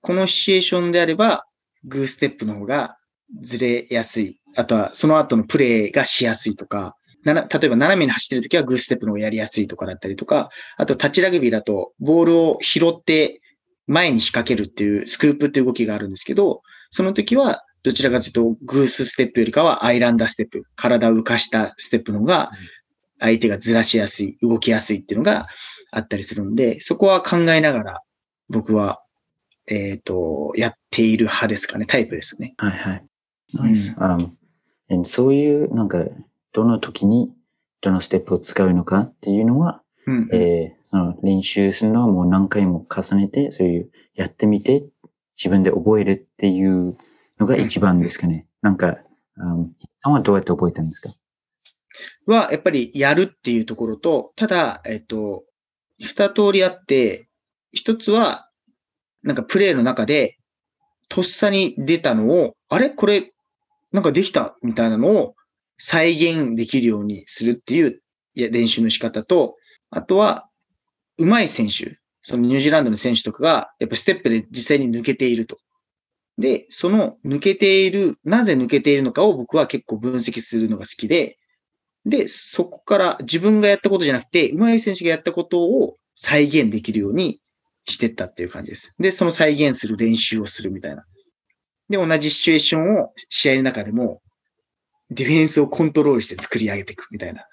このシチュエーションであれば、グーステップの方がずれやすい。あとは、その後のプレイがしやすいとか、なな例えば斜めに走ってるときはグーステップの方がやりやすいとかだったりとか、あとタッチラグビーだとボールを拾って前に仕掛けるっていうスクープっていう動きがあるんですけど、その時はどちらかというとグースステップよりかはアイランダーステップ、体を浮かしたステップの方が相手がずらしやすい、動きやすいっていうのがあったりするんで、そこは考えながら僕は、えっ、と、やっている派ですかね、タイプですね。はいはい。ナイス。Um, そういう、なんか、どの時にどのステップを使うのかっていうのは、うん。えーその練習するのはもう何回も重ねて、そういうやってみて、自分で覚えるっていうのが一番ですかね。なんか、um, さんはどうやって覚えたんですか？は、やっぱりやるっていうところと、ただ、えっと、二通りあって、一つは、なんかプレイの中で、とっさに出たのを、あれ？これ、なんかできたみたいなのを再現できるようにするっていう練習の仕方と、あとは、上手い選手、そのニュージーランドの選手とかが、やっぱステップで実際に抜けていると。で、その抜けている、なぜ抜けているのかを僕は結構分析するのが好きで、で、そこから自分がやったことじゃなくて、上手い選手がやったことを再現できるようにしてったっていう感じです。で、その再現する練習をするみたいな。で、同じシチュエーションを試合の中でも、ディフェンスをコントロールして作り上げていくみたいな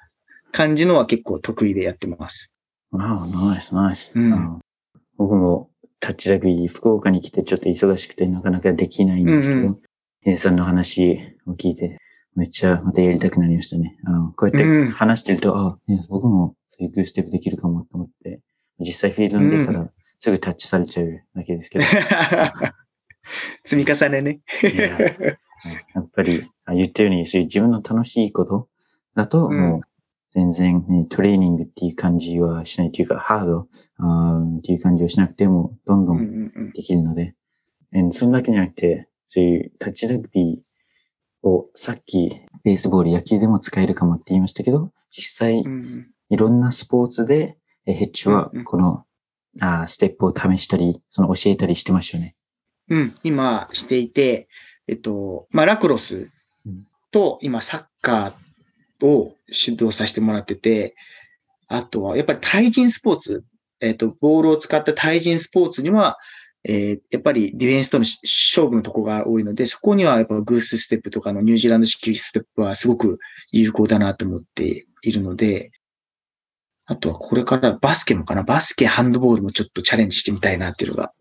感じのは結構得意でやってます。わあ、ナイス、ナイス。うん僕もタッチラグビー、福岡に来てちょっと忙しくてなかなかできないんですけうんど、ヒデさんの話を聞いて、めっちゃまたやりたくなりましたね。あのこうやうん。って話してると、あ、ね僕もそういうグーステップできるかもと思って、実際フィールドに出たらすぐタッチされちゃうだけですけど、積み重ねね。いややっぱりあ言ったように、そういう自分の楽しいことだと、うん。もう全然、ね、トレーニングっていう感じはしないというか、ハードあーっていう感じはしなくても、どんどうんんうんうん。できるので、and それだけじゃなくて、そういうタッチラグビーをさっきベースボール、野球でも使えるかもって言いましたけど、実際うんいろんなスポーツでえヘッジはうんうん。この、あーステップを試したり、その教えたりしてましたよね。うん、今していて、えっと、まあ、ラクロスと、今、サッカーを指導させてもらってて、あとは、やっぱり対人スポーツ、えっと、ボールを使った対人スポーツには、えーやっぱりディフェンスとのし勝負のとこが多いので、そこにはやっぱグースステップとかのニュージーランド式ステップはすごく有効だなと思っているので、あとはこれからバスケもかなバスケ、ハンドボールもちょっとチャレンジしてみたいなっていうのが.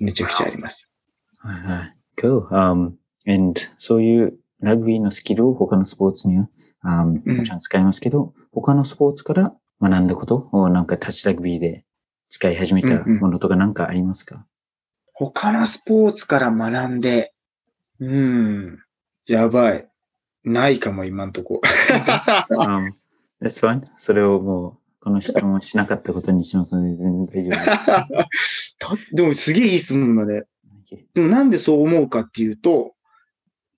めちゃくちゃあります。はいはい。Cool. Um, and そういうラグビーのスキルを他のスポーツには、um, うんもちろん使いますけど、他のスポーツから学んだことをなんかタッチラグビーで使い始めたうんうんものとかなんかありますか、他のスポーツから学んで、うーん、やばい。ないかも、今んとこ。um, That's fine. それをもう、この質問しなかったことにしますので、全然大丈夫 たでもすげえいい質問だね。です。でもなんでそう思うかっていうと、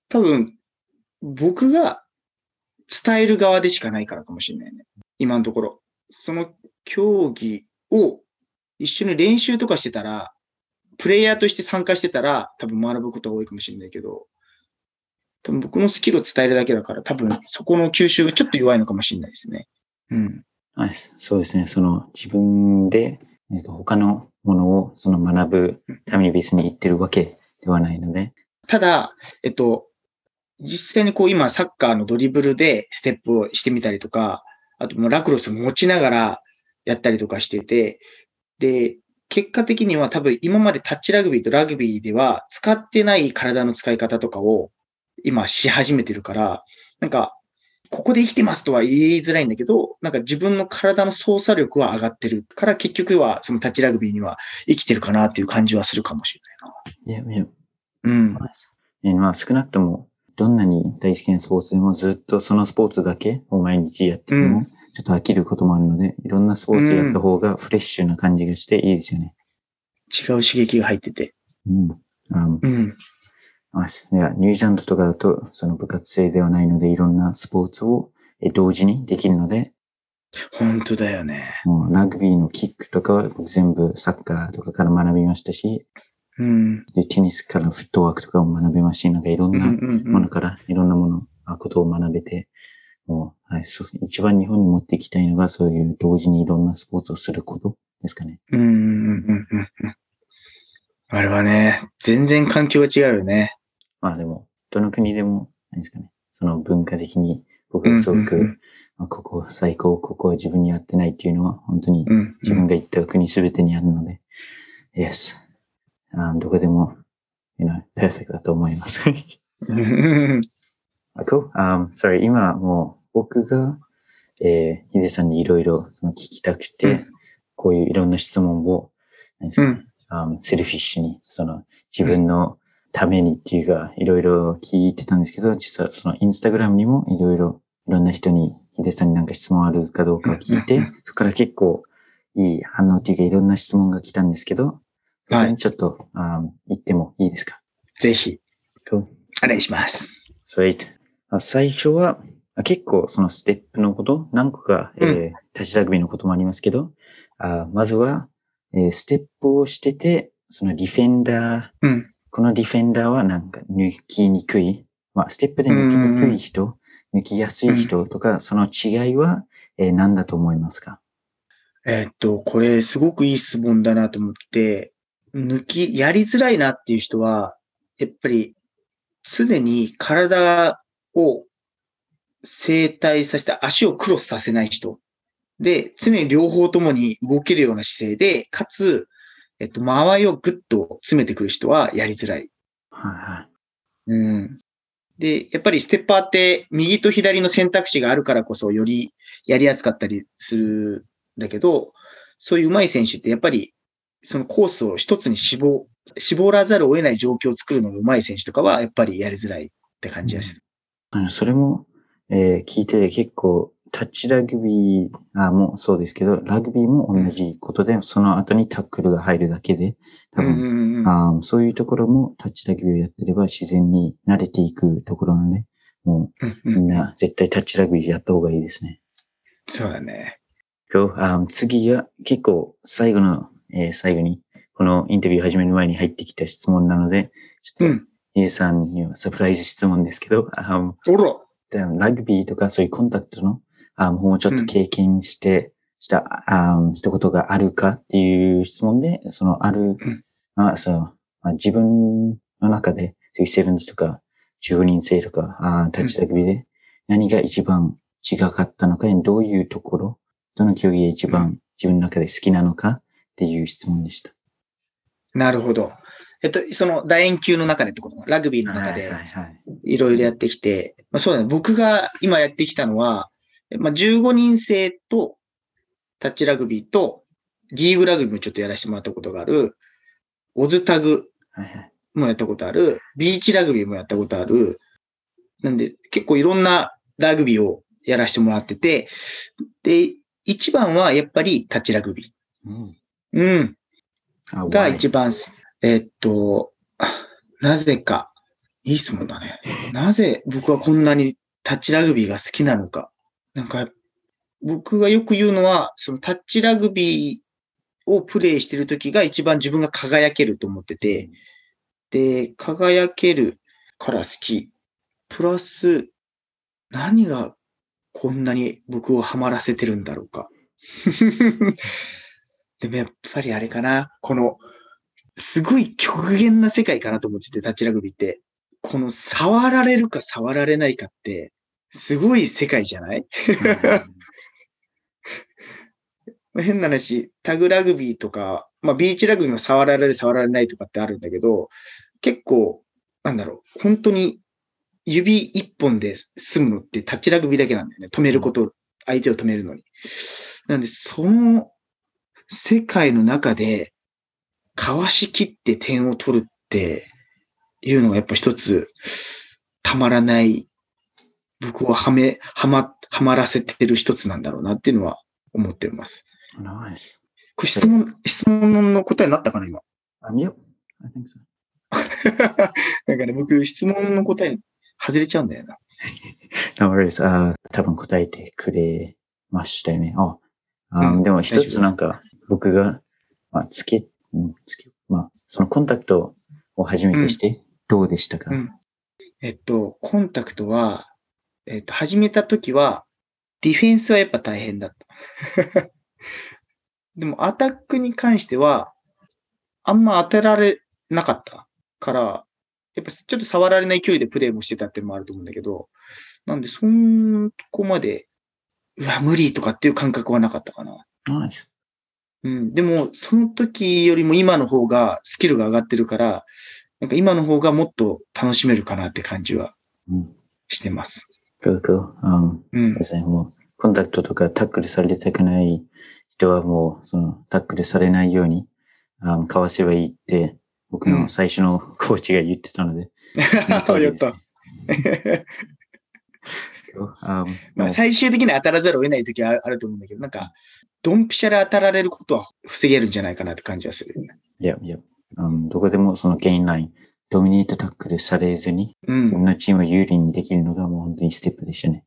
多分、僕が伝える側でしかないからかもしれないね。今のところ。その競技を一緒に練習とかしてたら、プレイヤーとして参加してたら、多分学ぶことが多いかもしれないけど、多分僕のスキルを伝えるだけだから、多分そこの吸収がちょっと弱いのかもしれないですね。うん。そうですね。その自分で、えっと他のものをその学ぶために別に行ってるわけではないので、ただ、えっと、実際にこう今サッカーのドリブルでステップをしてみたりとか、あともうラクロス持ちながらやったりとかしてて、で、結果的には多分今までタッチラグビーとラグビーでは使ってない体の使い方とかを今し始めてるから、なんか、ここで生きてますとは言いづらいんだけど、なんか自分の体の操作力は上がってるから結局はそのタッチラグビーには生きてるかなっていう感じはするかもしいや、いや、れないな。うん。えまあ少なくとも、どんなに大好きなスポーツでもずっとそのスポーツだけを毎日やってても、うんちょっと飽きることもあるので、いろんなスポーツやった方がフレッシュな感じがしていいですよね。違う刺激が入ってて。うん。あうん。あいや、ニュージーランドとかだと、その部活生ではないので、いろんなスポーツをえ同時にできるので、本当だよね。もうラグビーのキックとかは僕全部サッカーとかから学びましたし、うん。でテニスからフットワークとかも学べますし、なんかいろんうんうなんうんものからいろんなもの、あことを学べて、もう、はい、そう一番日本に持っていきたいのがそういう同時にいろんなスポーツをすることですかね。うんうんうんうんうん。あれはね、全然環境が違うよね。まあでも、どの国でも、何ですかね。その文化的に僕がすごく、うんうんうんまあ、ここ最高、ここは自分に合ってないっていうのは本当にうん。自分が行った国すべてにあるので、Yes. あどこでも、you know, perfect だと思います。cool. Um, sorry, 今もう僕が、えー、ヒデさんにいろいろその聞きたくて、うんこういういろんな質問を、何ですかうん。um, セルフィッシュに、その自分のためにっていうか、いろいろ聞いてたんですけど、実はそのインスタグラムにもいろいろいろんな人にヒデさんになんか質問あるかどうかを聞いてそこから結構いい反応っていうかいろんな質問が来たんですけど、そこにちょっと、あ言ってもいいですか？ぜひ.お願いします。Sweet. あ最初は、あ結構そのステップのこと、何個か、えー立ちラグビーのこともありますけど、あまずは、えーステップをしてて、そのディフェンダー、うん。このディフェンダーはなんか抜きにくい。まあ、ステップで抜きにくい人、抜きやすい人とか、その違いは、えー何だと思いますか？えーっと、これすごくいい質問だなと思って、抜き、やりづらいなっていう人は、やっぱり常に体を整体させて足をクロスさせない人。で、常に両方ともに動けるような姿勢で、かつ、えっと、間合いをぐっと詰めてくる人はやりづらい。はいはい。うん。で、やっぱりステッパーって右と左の選択肢があるからこそよりやりやすかったりするんだけど、そういう上手い選手ってやっぱりそのコースを一つに絞、絞らざるを得ない状況を作るのが上手い選手とかはやっぱりやりづらいって感じがする。あの、それも、えー聞いて結構、タッチラグビーあもそうですけど、ラグビーも同じことで、その後にタックルが入るだけで、多分、うんうんうんあーそういうところもタッチラグビーをやってれば自然に慣れていくところなので、もうんううんみんな絶対タッチラグビーやった方がいいですね。そうだね。あー次は結構最後の、えー最後に、このインタビュー始める前に入ってきた質問なので、ちょっと、うん。イエさんにはサプライズ質問ですけど、あラグビーとかそういうコンタクトの、あもうちょっと経験して、した、あしたことがあるかっていう質問で、そのある、あそう、まあ、自分の中で、そういうセブンズとか、10人制とか、あタッチラグビーで、何が一番違かったのか、どういうところ、どの競技が一番自分の中で好きなのかっていう質問でした。なるほど。えっと、その楕円球の中でってこと？ラグビーの中ではいろいろやってきて、まあ、そうだね。僕が今やってきたのは、まあ、15人制とタッチラグビーとリーグラグビーもちょっとやらせてもらったことがある、オズタグ。もやったことある、ビーチラグビーもやったことある。なんで結構いろんなラグビーをやらせてもらってて、で、一番はやっぱりタッチラグビうん。ー。うん。あが？一番す、えっと、なぜか、いい質問だね。なぜ僕はこんなにタッチラグビーが好きなのか。なんか、僕がよく言うのは、そのタッチラグビーをプレイしてる時が一番自分が輝けると思ってて、で、輝けるから好き。プラス、何がこんなに僕をハマらせてるんだろうか。でもやっぱりあれかな。この、すごい極限な世界かなと思ってて、タッチラグビーって。この触られるか触られないかって、すごい世界じゃない？変な話、タグラグビーとか、まあビーチラグビーも触られる、触られないとかってあるんだけど、結構、なんだろう、本当に指一本で済むのってタッチラグビーだけなんだよね。止めること、相手を止めるのに。なんで、その世界の中で、かわしきって点を取るっていうのがやっぱ一つたまらない、僕をはめ、はま、はまらせてる一つなんだろうなっていうのは思ってます。Nice. これ質問、質問の答えになったかな、今？Um, yep, I think so. なんかね、僕、質問の答え外れちゃうんだよな。No worries. あー多分答えてくれましたよね。あ、うんでも一つなんか僕が、まあ、つけ、うんつけ、まあ、そのコンタクトを初めてしてどうでしたか、うんえっと、コンタクトは、えっと、始めた時は、ディフェンスはやっぱ大変だった。でも、アタックに関しては、あんま当てられなかったから、やっぱちょっと触られない距離でプレーもしてたっていうのもあると思うんだけど、なんで、そんこまで、うわ、無理とかっていう感覚はなかったかな。Nice. うん。でも、その時よりも今の方がスキルが上がってるから、なんか今の方がもっと楽しめるかなって感じはうん。してます。Cool, cool. うん。うん。ですね。もう、コンタクトとかタックルされたくない人はもう、その、タックルされないように、あーかわせばいいって、僕の最初のコーチが言ってたので、その通り やった。Cool. まあ、最終的には当たらざるを得ない時はあると思うんだけど、なんか、ドンピシャで当たられることは防げるんじゃないかなって感じはするよね。いや、いや、うんどこでもそのゲインライン、ドミネートタックルされずに、うん。自分のチームを有利にできるのがもう本当にステップでしたね。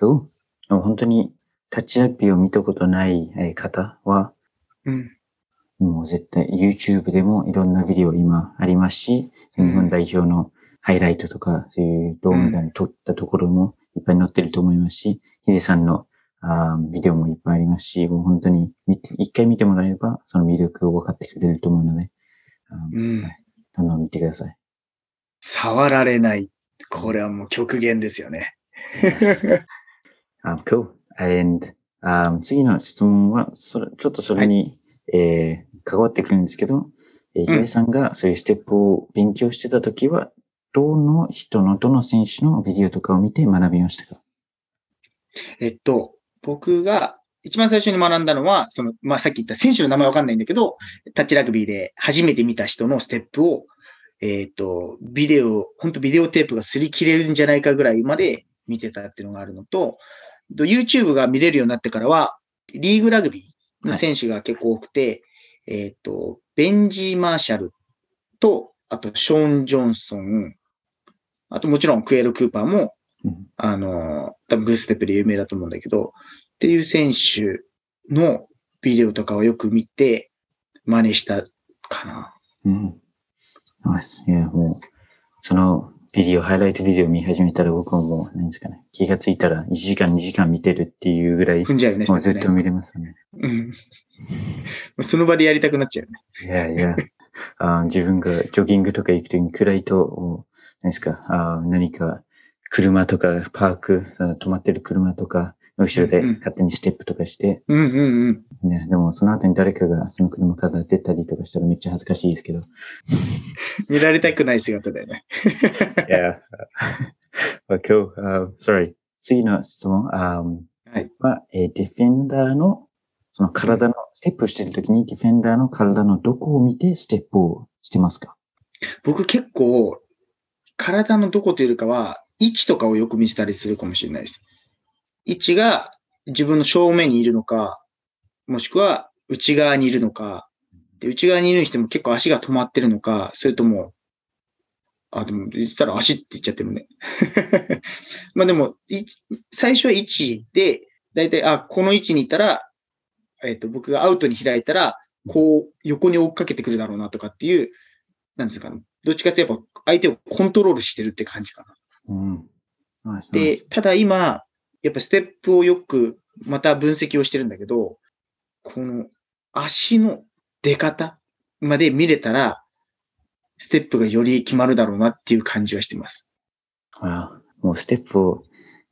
今日、本当にタッチラグビーを見たことないえー方は、うん。もう絶対 YouTube でもいろんなビデオ今ありますし、日本代表のハイライトとか、そういう銅メダル取ったところもいっぱい載ってると思いますし、ヒデさんのあービデオもいっぱいありますし、もう本当に見て、一回見てもらえれば、その魅力を分かってくれると思うので、うん。どんどん見てください。触られない。これはもう極限ですよね。Yes. Um, cool. And, um, 次の質問は、それ、ちょっとそれに、えー関わってくるんですけど、えー、ヒデさんがそういうステップを勉強してたときは、どの人の、どの選手のビデオとかを見て学びましたか？えっと、僕が一番最初に学んだのは、その、まあ、さっき言った選手の名前わかんないんだけど、タッチラグビーで初めて見た人のステップを、えっと、ビデオ、本当ビデオテープが擦り切れるんじゃないかぐらいまで見てたっていうのがあるのと、と YouTube が見れるようになってからは、リーグラグビーの選手が結構多くて、えっと、ベンジー・マーシャルと、あと、ショーン・ジョンソン、あともちろんクエル・クーパーもうんあの、多分ブーステップで有名だと思うんだけど、っていう選手のビデオとかをよく見て、真似したかな。うん。ナイス。いや、もう、そのビデオ、ハイライトビデオ見始めたら僕はもう、何ですかね、気がついたら1時間、2時間見てるっていうぐらい、踏んじゃうよね。もうずっと見れますよね。うん。その場でやりたくなっちゃうよね。いやいや、あー自分がジョギングとか行くときに暗いと、何ですか、あー何か車とかパーク、その止まってる車とか、後ろで勝手にステップとかして、うんうんうん。ね、でもその後に誰かがその車から出たりとかしたらめっちゃ恥ずかしいですけど。見られたくない姿だよね。いや、今日、uh, sorry. 次の質問、um, はい。は、えーディフェンダーの、その体の、ステップしてるときにディフェンダーの体のどこを見てステップをしてますか？僕結構、体のどこというよりかは、位置とかをよく見せたりするかもしれないです。位置が自分の正面にいるのか、もしくは内側にいるのか、で内側にいるにしても結構足が止まってるのか、それとも、あ、でも言ったら足って言っちゃってるね。まあでも、最初は位置で、だいたい、あ、この位置にいたら、えっ、と、僕がアウトに開いたら、こう、横に追っかけてくるだろうなとかっていう、なんですかね。どっちかというとやっぱ相手をコントロールしてるって感じかな。でス、ただ今、やっぱステップをよくまた分析をしてるんだけど、この足の出方まで見れたら、ステップがより決まるだろうなっていう感じはしてます。あもうステップを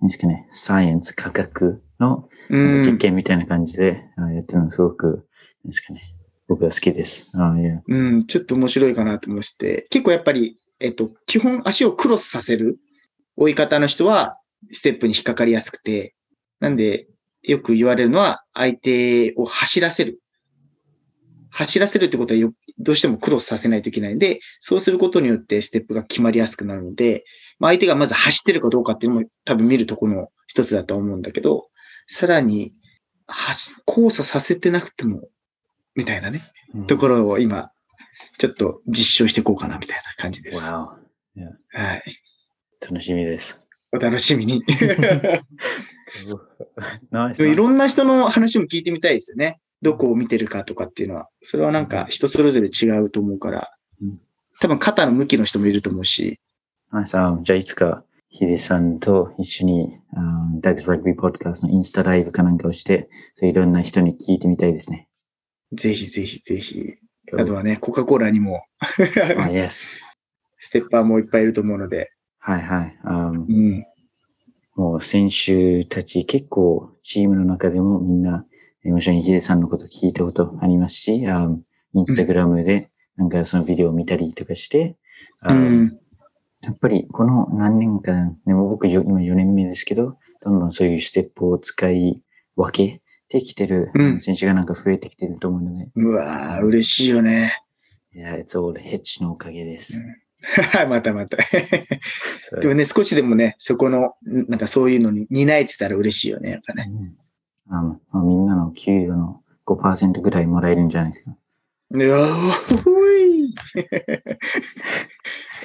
何ですかね、サイエンス、科学のうん。実験みたいな感じであやってるのがすごく、何ですかね、僕は好きです。あいやうん、ちょっと面白いかなと思って、結構やっぱり、えっと、基本足をクロスさせる追い方の人は、ステップに引っかかりやすくて、なんで、よく言われるのは、相手を走らせる。走らせるってことはよ、どうしてもクロスさせないといけないんで、そうすることによってステップが決まりやすくなるので、まあ、相手がまず走ってるかどうかっていうのも多分見るところの一つだと思うんだけど、さらに、交差させてなくても、みたいなね。ところを今、ちょっと実証していこうかなみたいな感じです。わはい。お楽しみです。お楽しみに。いろんな人の話も聞いてみたいですよね。どこを見てるかとかっていうのは。それはなんか人それぞれ違うと思うからうん。多分肩の向きの人もいると思うし。ナイス。あじゃあいつか、ヒデさんと一緒に、ダグスラグビーポッドキャストのインスタライブかなんかをして、そういろんな人に聞いてみたいですね。ぜひぜひぜひ。あとはね、コカ・コーラにも あ、yes。ステッパーもいっぱいいると思うので。はいはい。あうん。もう選手たち結構チームの中でもみんな、えもちろんヒデさんのこと聞いたことありますし、あインスタグラムでなんかそのビデオを見たりとかして、あうん。やっぱりこの何年間、でも僕よ今4年目ですけど、どんどんそういうステップを使い分けてきてるうん選手がなんか増えてきてると思うので、うわー、嬉しいよね。いや、it's all ヘッジのおかげです。またまた。そうでもね、少しでもね、そこの、なんかそういうのに担えてたら嬉しいよね、やっぱね。うんあまあみんなの給与の5%ぐらいもらえるんじゃないですか。うわーほい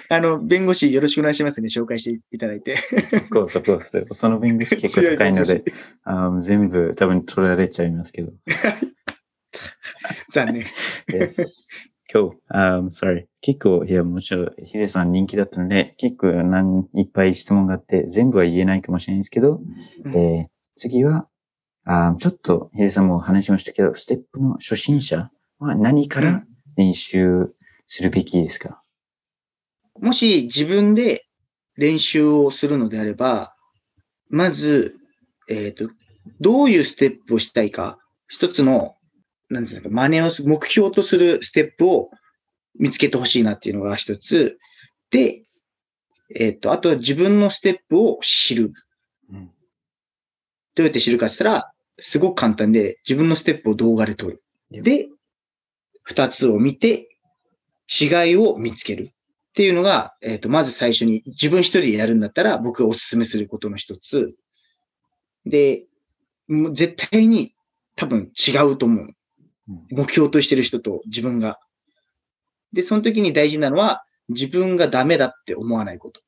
あの、弁護士よろしくお願いしますね。紹介していただいて。of course, of course. その弁護士結構高いので あ全部多分取られちゃいますけど。残念。Yes. Cool. Um, sorry. 結構、いや、もちろん、ヒデさん人気だったので、結構何、いっぱい質問があって、全部は言えないかもしれないですけど、うんえー次は、あちょっと、ヒデさんも話しましたけど、ステップの初心者は何から練習するべきですか、もし自分で練習をするのであれば、まず、えっ、と、どういうステップをしたいか、一つの、なんですか、真似をす、目標とするステップを見つけてほしいなっていうのが一つ。で、えっ、と、あとは自分のステップを知る。うんどうやって知るかって言ったら、すごく簡単で、自分のステップを動画で撮る。で、二つを見て、違いを見つける。っていうのが、えっ、と、まず最初に自分一人でやるんだったら、僕がお勧めすることの一つ。で、もう絶対に多分違うと思う。うん目標としてる人と自分が。で、その時に大事なのは、自分がダメだって思わないこと。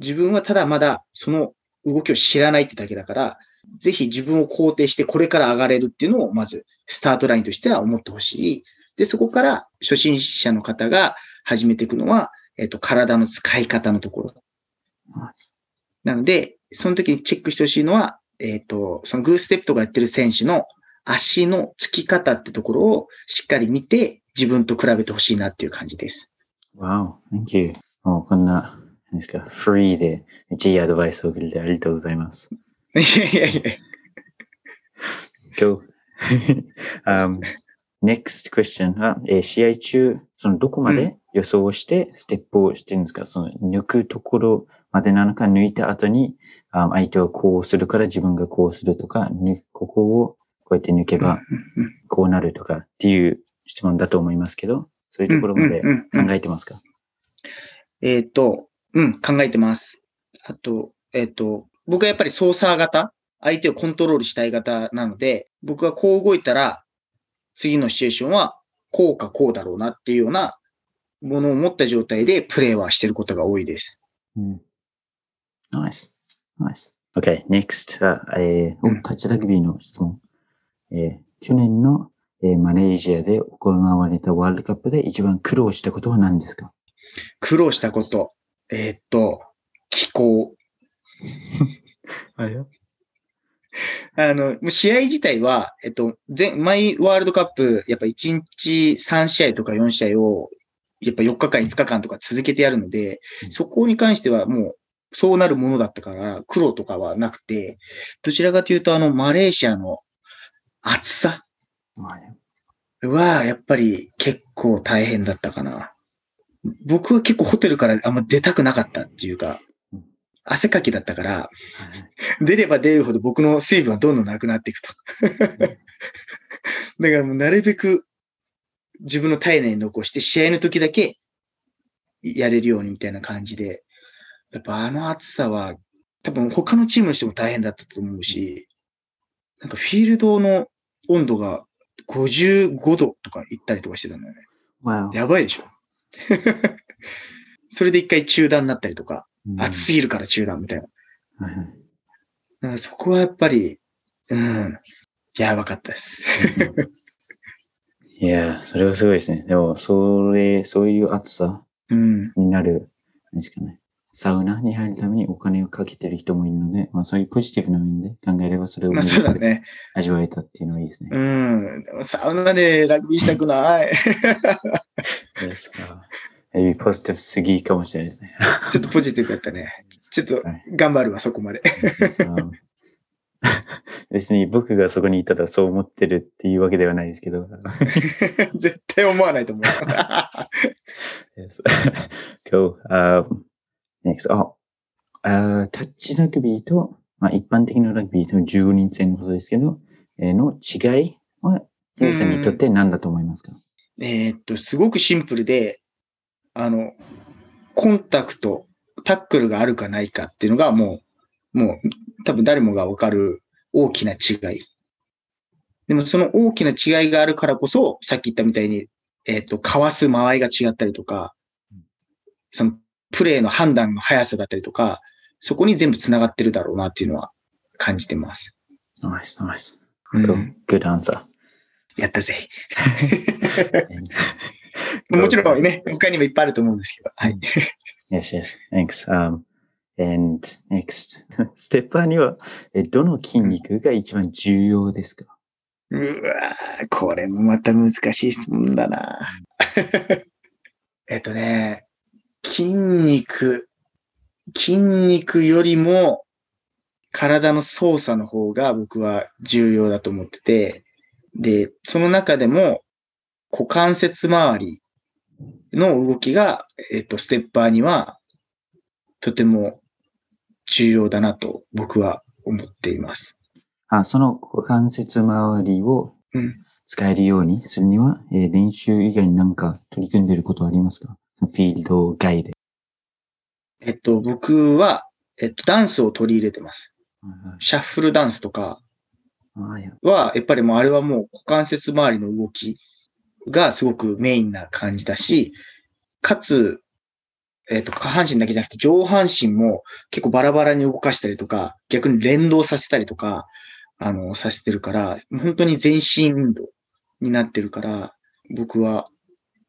自分はただまだその動きを知らないってだけだから、ぜひ自分を肯定してこれから上がれるっていうのをまずスタートラインとしては思ってほしい。で、そこから初心者の方が始めていくのは、えっ、と、体の使い方のところ。なので、その時にチェックしてほしいのは、えっ、と、そのグーステップとかやってる選手の足のつき方ってところをしっかり見て、自分と比べてほしいなっていう感じです。Wow, thank you. もうこんな、何ですか、フリーで、めっちゃいいアドバイスをくれてありがとうございます。いやいやいや。Um, next question は、えー試合中、そのどこまうで予想をしてステップをしてるんですか、その抜くところまでなのか、抜いた後に、あ相手はこうするから自分がこうするとか、抜ここをこうやって抜けばこうなるとかっていう質問だと思いますけど、そういうところまで考えてますか、えっ、と、うん、考えてます。あと、えっ、と、僕はやっぱり操作型、相手をコントロールしたい型なので、僕はこう動いたら、次のシチュエーションはこうかこうだろうなっていうようなものを持った状態でプレイはしてることが多いです。うん、?Nice. Nice. Okay, next は、えーうんタッチラグビーの質問。えー去年の、えーマレーシアで行われたワールドカップで一番苦労したことは何ですか？苦労したこと。えっ、と、気候。あやあの、試合自体は、えっと、全、毎ワールドカップ、やっぱ1日3試合とか4試合を、やっぱ4日間、5日間とか続けてやるのでう、んそこに関してはもう、そうなるものだったから、苦労とかはなくて、どちらかというと、あの、マレーシアの暑さ？はやっぱり結構大変だったかな。僕は結構ホテルからあんま出たくなかったっていうかうん、汗かきだったから、出れば出るほど僕の水分はどんどんなくなっていくと。だからもうなるべく自分の体内に残して試合の時だけやれるようにみたいな感じで、やっぱあの暑さは多分他のチームの人も大変だったと思うし、なんかフィールドの温度が55度とか行ったりとかしてたんだよね。Wow. やばいでしょ。それで一回中断になったりとか、うん暑すぎるから中断みたいな。はいはいだからそこはやっぱり、うん、やばかったです。いや、それはすごいですね。でも、それ、そういう暑さうん。になる、なんですかね。サウナに入るためにお金をかけてる人もいるので、まあそういうポジティブな面で考えればそれをまあそうだね。味わえたっていうのはいいですね。うん。でもサウナでラグビーしたくない。Yes. エビポジティブすぎかもしれないですね。ちょっとポジティブだったね。ちょっとはい頑張るわ、そこまで。別に僕がそこにいたらそう思ってるっていうわけではないですけど。絶対思わないと思う。yes. cool. Um, next. あ、あータッチラグビーと、まあ、一般的なラグビーと15人制のことですけど、えーの違いは、ヒデさんにとって何だと思いますか、えーっと、すごくシンプルで、あの、コンタクト、タックルがあるかないかっていうのがもう、もう多分誰もがわかる大きな違い。でもその大きな違いがあるからこそ、さっき言ったみたいに、えーっと、かわす間合いが違ったりとか、そのプレーの判断の速さだったりとか、そこに全部繋がってるだろうなっていうのは感じてます。Nice. うん Cool. Good answer. やったぜ。もちろんね、他にもいっぱいあると思うんですけど。はい。Yes, yes. Thanks. Um, and next. ステッパーには、えどの筋肉が一番重要ですか？うわーこれもまた難しい質問だな。えっとね、筋肉、筋肉よりも体の操作の方が僕は重要だと思ってて、で、その中でも股関節周りの動きが、えっと、ステッパーにはとても重要だなと僕は思っています。あ、その股関節周りをうん使えるようにするには、えー練習以外に何か取り組んでいることはありますか？フィールド外で。えっと、僕は、えっと、ダンスを取り入れてます。シャッフルダンスとかは、やっぱりもうあれはもう股関節周りの動きがすごくメインな感じだし、かつ、えっと、下半身だけじゃなくて上半身も結構バラバラに動かしたりとか、逆に連動させたりとか、あの、させてるから、本当に全身運動になってるから、僕は、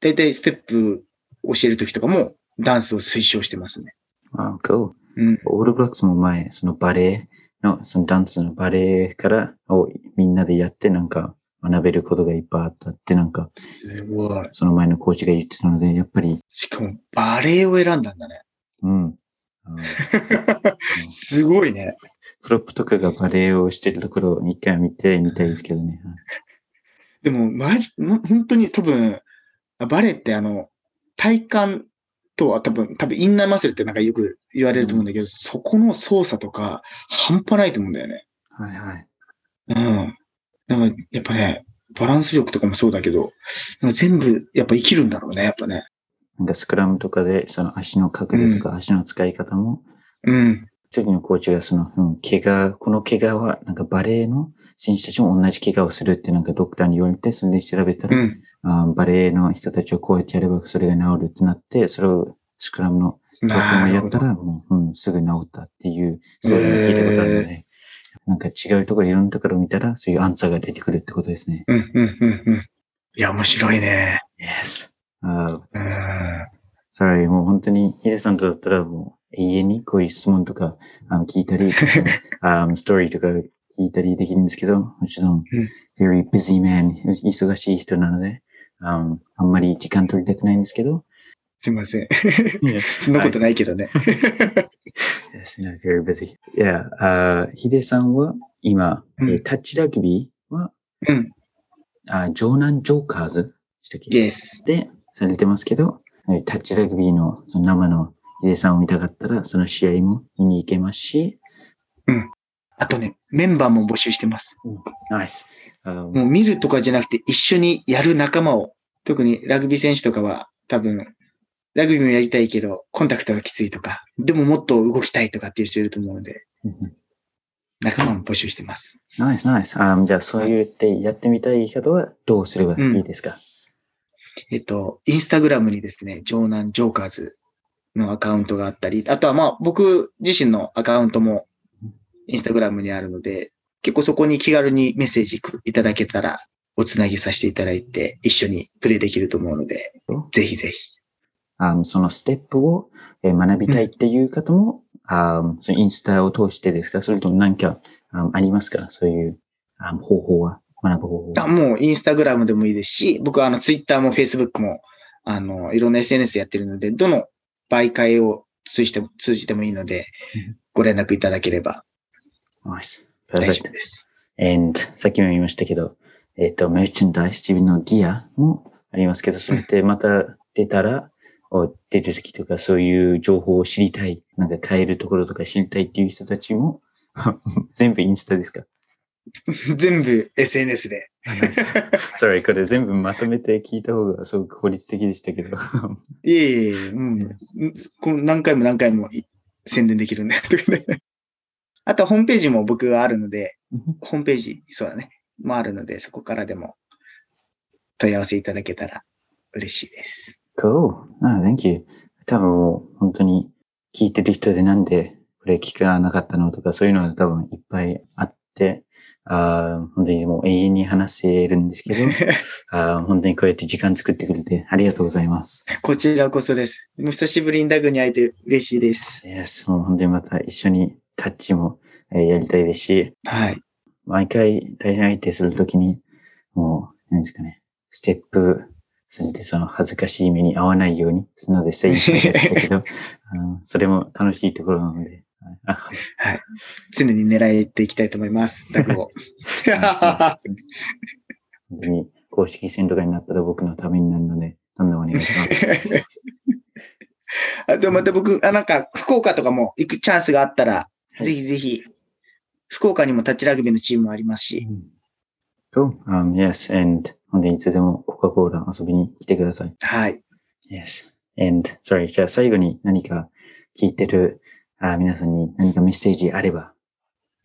だいたいステップ教えるときとかもダンスを推奨してますね。あ、cool. うん。オールブラックスも前、そのバレエの、そのダンスのバレエからをみんなでやってなんか学べることがいっぱいあったってなんか、すごい。その前のコーチが言ってたので、やっぱり、しかも、バレエを選んだんだね。うん。あすごいね。プロップとかがバレエをしてるところを一回見てみたいですけどね。でも、マジ、ま本当に多分、バレエってあの、体幹とは多分、多分インナーマッスルってなんかよく言われると思うんだけど、そこの操作とか、半端ないと思うんだよね。はいはい。うん。なんか、やっぱね、バランス力とかもそうだけど、なんか全部、やっぱ生きるんだろうね、やっぱね。なんかスクラムとかで、その足の角度とか足の使い方も、うん。時のコーチがその、うん、怪我、この怪我は、なんかバレエの選手たちも同じ怪我をするってなんかドクターに言われて、それで調べたら、うん。あーバレエの人たちはこうやってやればそれが治るってなって、それをスクラムの僕。もやったら、もう、うん、すぐ治ったっていうストーリーを聞いたことあるので、なんか違うところ、いろんなところを見たら、そういうアンサーが出てくるってことですね。うん、うん、うん、うん。いや、面白いね。Yes. あーうん。sorry, もう本当にヒデさんとだったらもう永遠にこういう質問とかあの聞いたり、あのストーリーとか聞いたりできるんですけど、もちろん、very busy man, 忙しい人なので、あんまり時間取りたくないんですけど、すいません。そんなことないけどね。Very busy. Yeah, あヒデさんは今、うんえータッチラグビーは、うん。あ城南ジョーカーズしたっけ？Yes。でされてますけど、えータッチラグビーのその生のヒデさんを見たかったら、その試合も見に行けますし、あとね、メンバーも募集してます。ナイス。あもう見るとかじゃなくて一緒にやる仲間を、特にラグビー選手とかは多分、ラグビーもやりたいけど、コンタクトがきついとか、でももっと動きたいとかっていう人いると思うので、仲間も募集してます。ナイス、ナイス。あじゃあ、そう言ってやってみたい方はどうすればいいですか、えっと、インスタグラムにですね、城南ジョーカーズのアカウントがあったり、あとはまあ僕自身のアカウントもインスタグラムにあるので、結構そこに気軽にメッセージいただけたら、おつなぎさせていただいて、一緒にプレイできると思うので、ぜひぜひ。あそのステップをえー学びたいっていう方も、あそのインスタを通してですか？それとも何かあありますか？そういうあ方法は？学ぶ方法あは。もうインスタグラムでもいいですし、僕はあのツイッターもフェイスブックも、あの、いろんな SNS やってるので、どの媒介を通じても通じてもいいのでうん、ご連絡いただければナイス。大.丈夫です。And さっきも言いましたけど、えっ、と、メーチャンダイス、自分のギアもありますけど、それってまた出たら、お出る時とかそういう情報を知りたい、なんか買えるところとか知りたいっていう人たちも、全部インスタですか？全部 SNS で。Sorry, これ全部まとめて聞いた方がすごく効率的でしたけど。いえいえうん。この何回も何回もい宣伝できるんで。あとはホームページも僕はあるので、ホームページ、そうだね。もあるので、そこからでも問い合わせいただけたら嬉しいです。cool. Ah, thank you. 多分もう本当に聞いてる人でなんでこれ聞かなかったのとかそういうのは多分いっぱいあって、あー本当にもう永遠に話せるんですけど、あー本当にこうやって時間作ってくれてありがとうございます。こちらこそです。もう久しぶりにダグに会えて嬉しいです。Yes, もう本当にまた一緒にタッチもえーやりたいですし、はい。毎回対戦相手するときに、もう、何ですかね、ステップされてその恥ずかしい目に合わないように、するので精一杯やってたけど、それも楽しいところなので、あはい。常に狙えていきたいと思います。ダグを。本当に公式戦とかになったら僕のためになるので、どんどんお願いします。あとまた僕、あ、なんか、福岡とかも行くチャンスがあったら、はいぜひぜひ、福岡にもタッチラグビーのチームもありますし、Cool. Um, yes, and 本当にいつでもコカ・コーラ遊びに来てください。はい。Yes. And, sorry, じゃあ最後に何か聞いてるあ皆さんに何かメッセージあれば。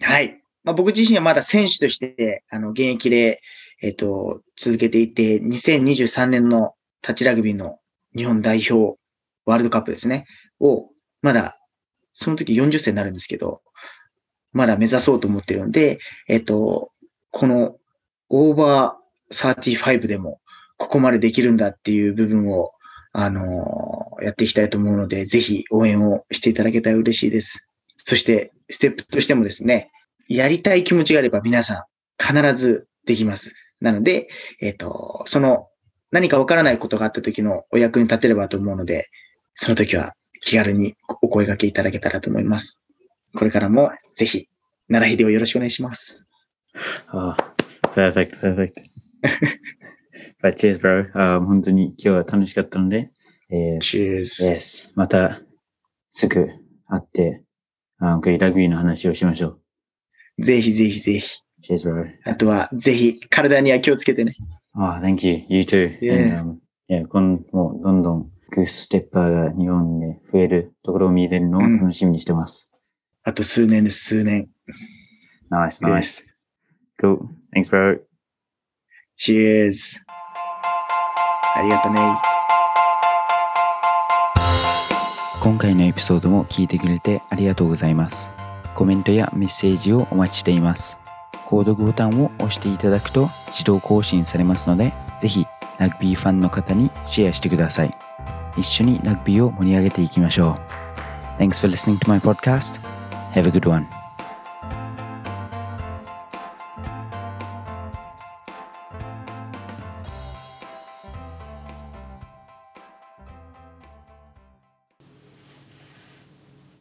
はい。まあ、僕自身はまだ選手として、あの、現役で、えっ、と、続けていて、2023年のタッチラグビーの日本代表ワールドカップですね、を、まだ、その時40歳になるんですけど、まだ目指そうと思ってるので、えっ、と、このオーバー35でも、ここまでできるんだっていう部分を、あのやっていきたいと思うので、ぜひ応援をしていただけたら嬉しいです。そして、ステップとしてもですね、やりたい気持ちがあれば皆さん必ずできます。なので、えっ、と、その何かわからないことがあった時のお役に立てればと思うので、その時は気軽にお声掛けいただけたらと思います。これからもぜひ、奈良秀をよろしくお願いします。ああ、perfect, perfect. But cheers, bro. あ本当に今日は楽しかったので、えー、Cheers. yes, またすぐ会って、あこういうラグビーの話をしましょう。ぜひぜひぜひ。Cheers, bro. あとは、ぜひ、体には気をつけてね。あ、thank you. You too. Yeah. And, um, yeah, もうどんどんグースステッパーが日本で増えるところを見れるのを楽しみにしてます。あと数年です、数年。Nice, nice. Cool. Thanks, bro. Cheers. ありがとね。今回のエピソードも聞いてくれてありがとうございます。コメントやメッセージをお待ちしています。購読ボタンを押していただくと自動更新されますので、ぜひラグビーファンの方にシェアしてください。一緒にラグビーを盛り上げていきましょう。Thanks for listening to my podcast. Have a good one.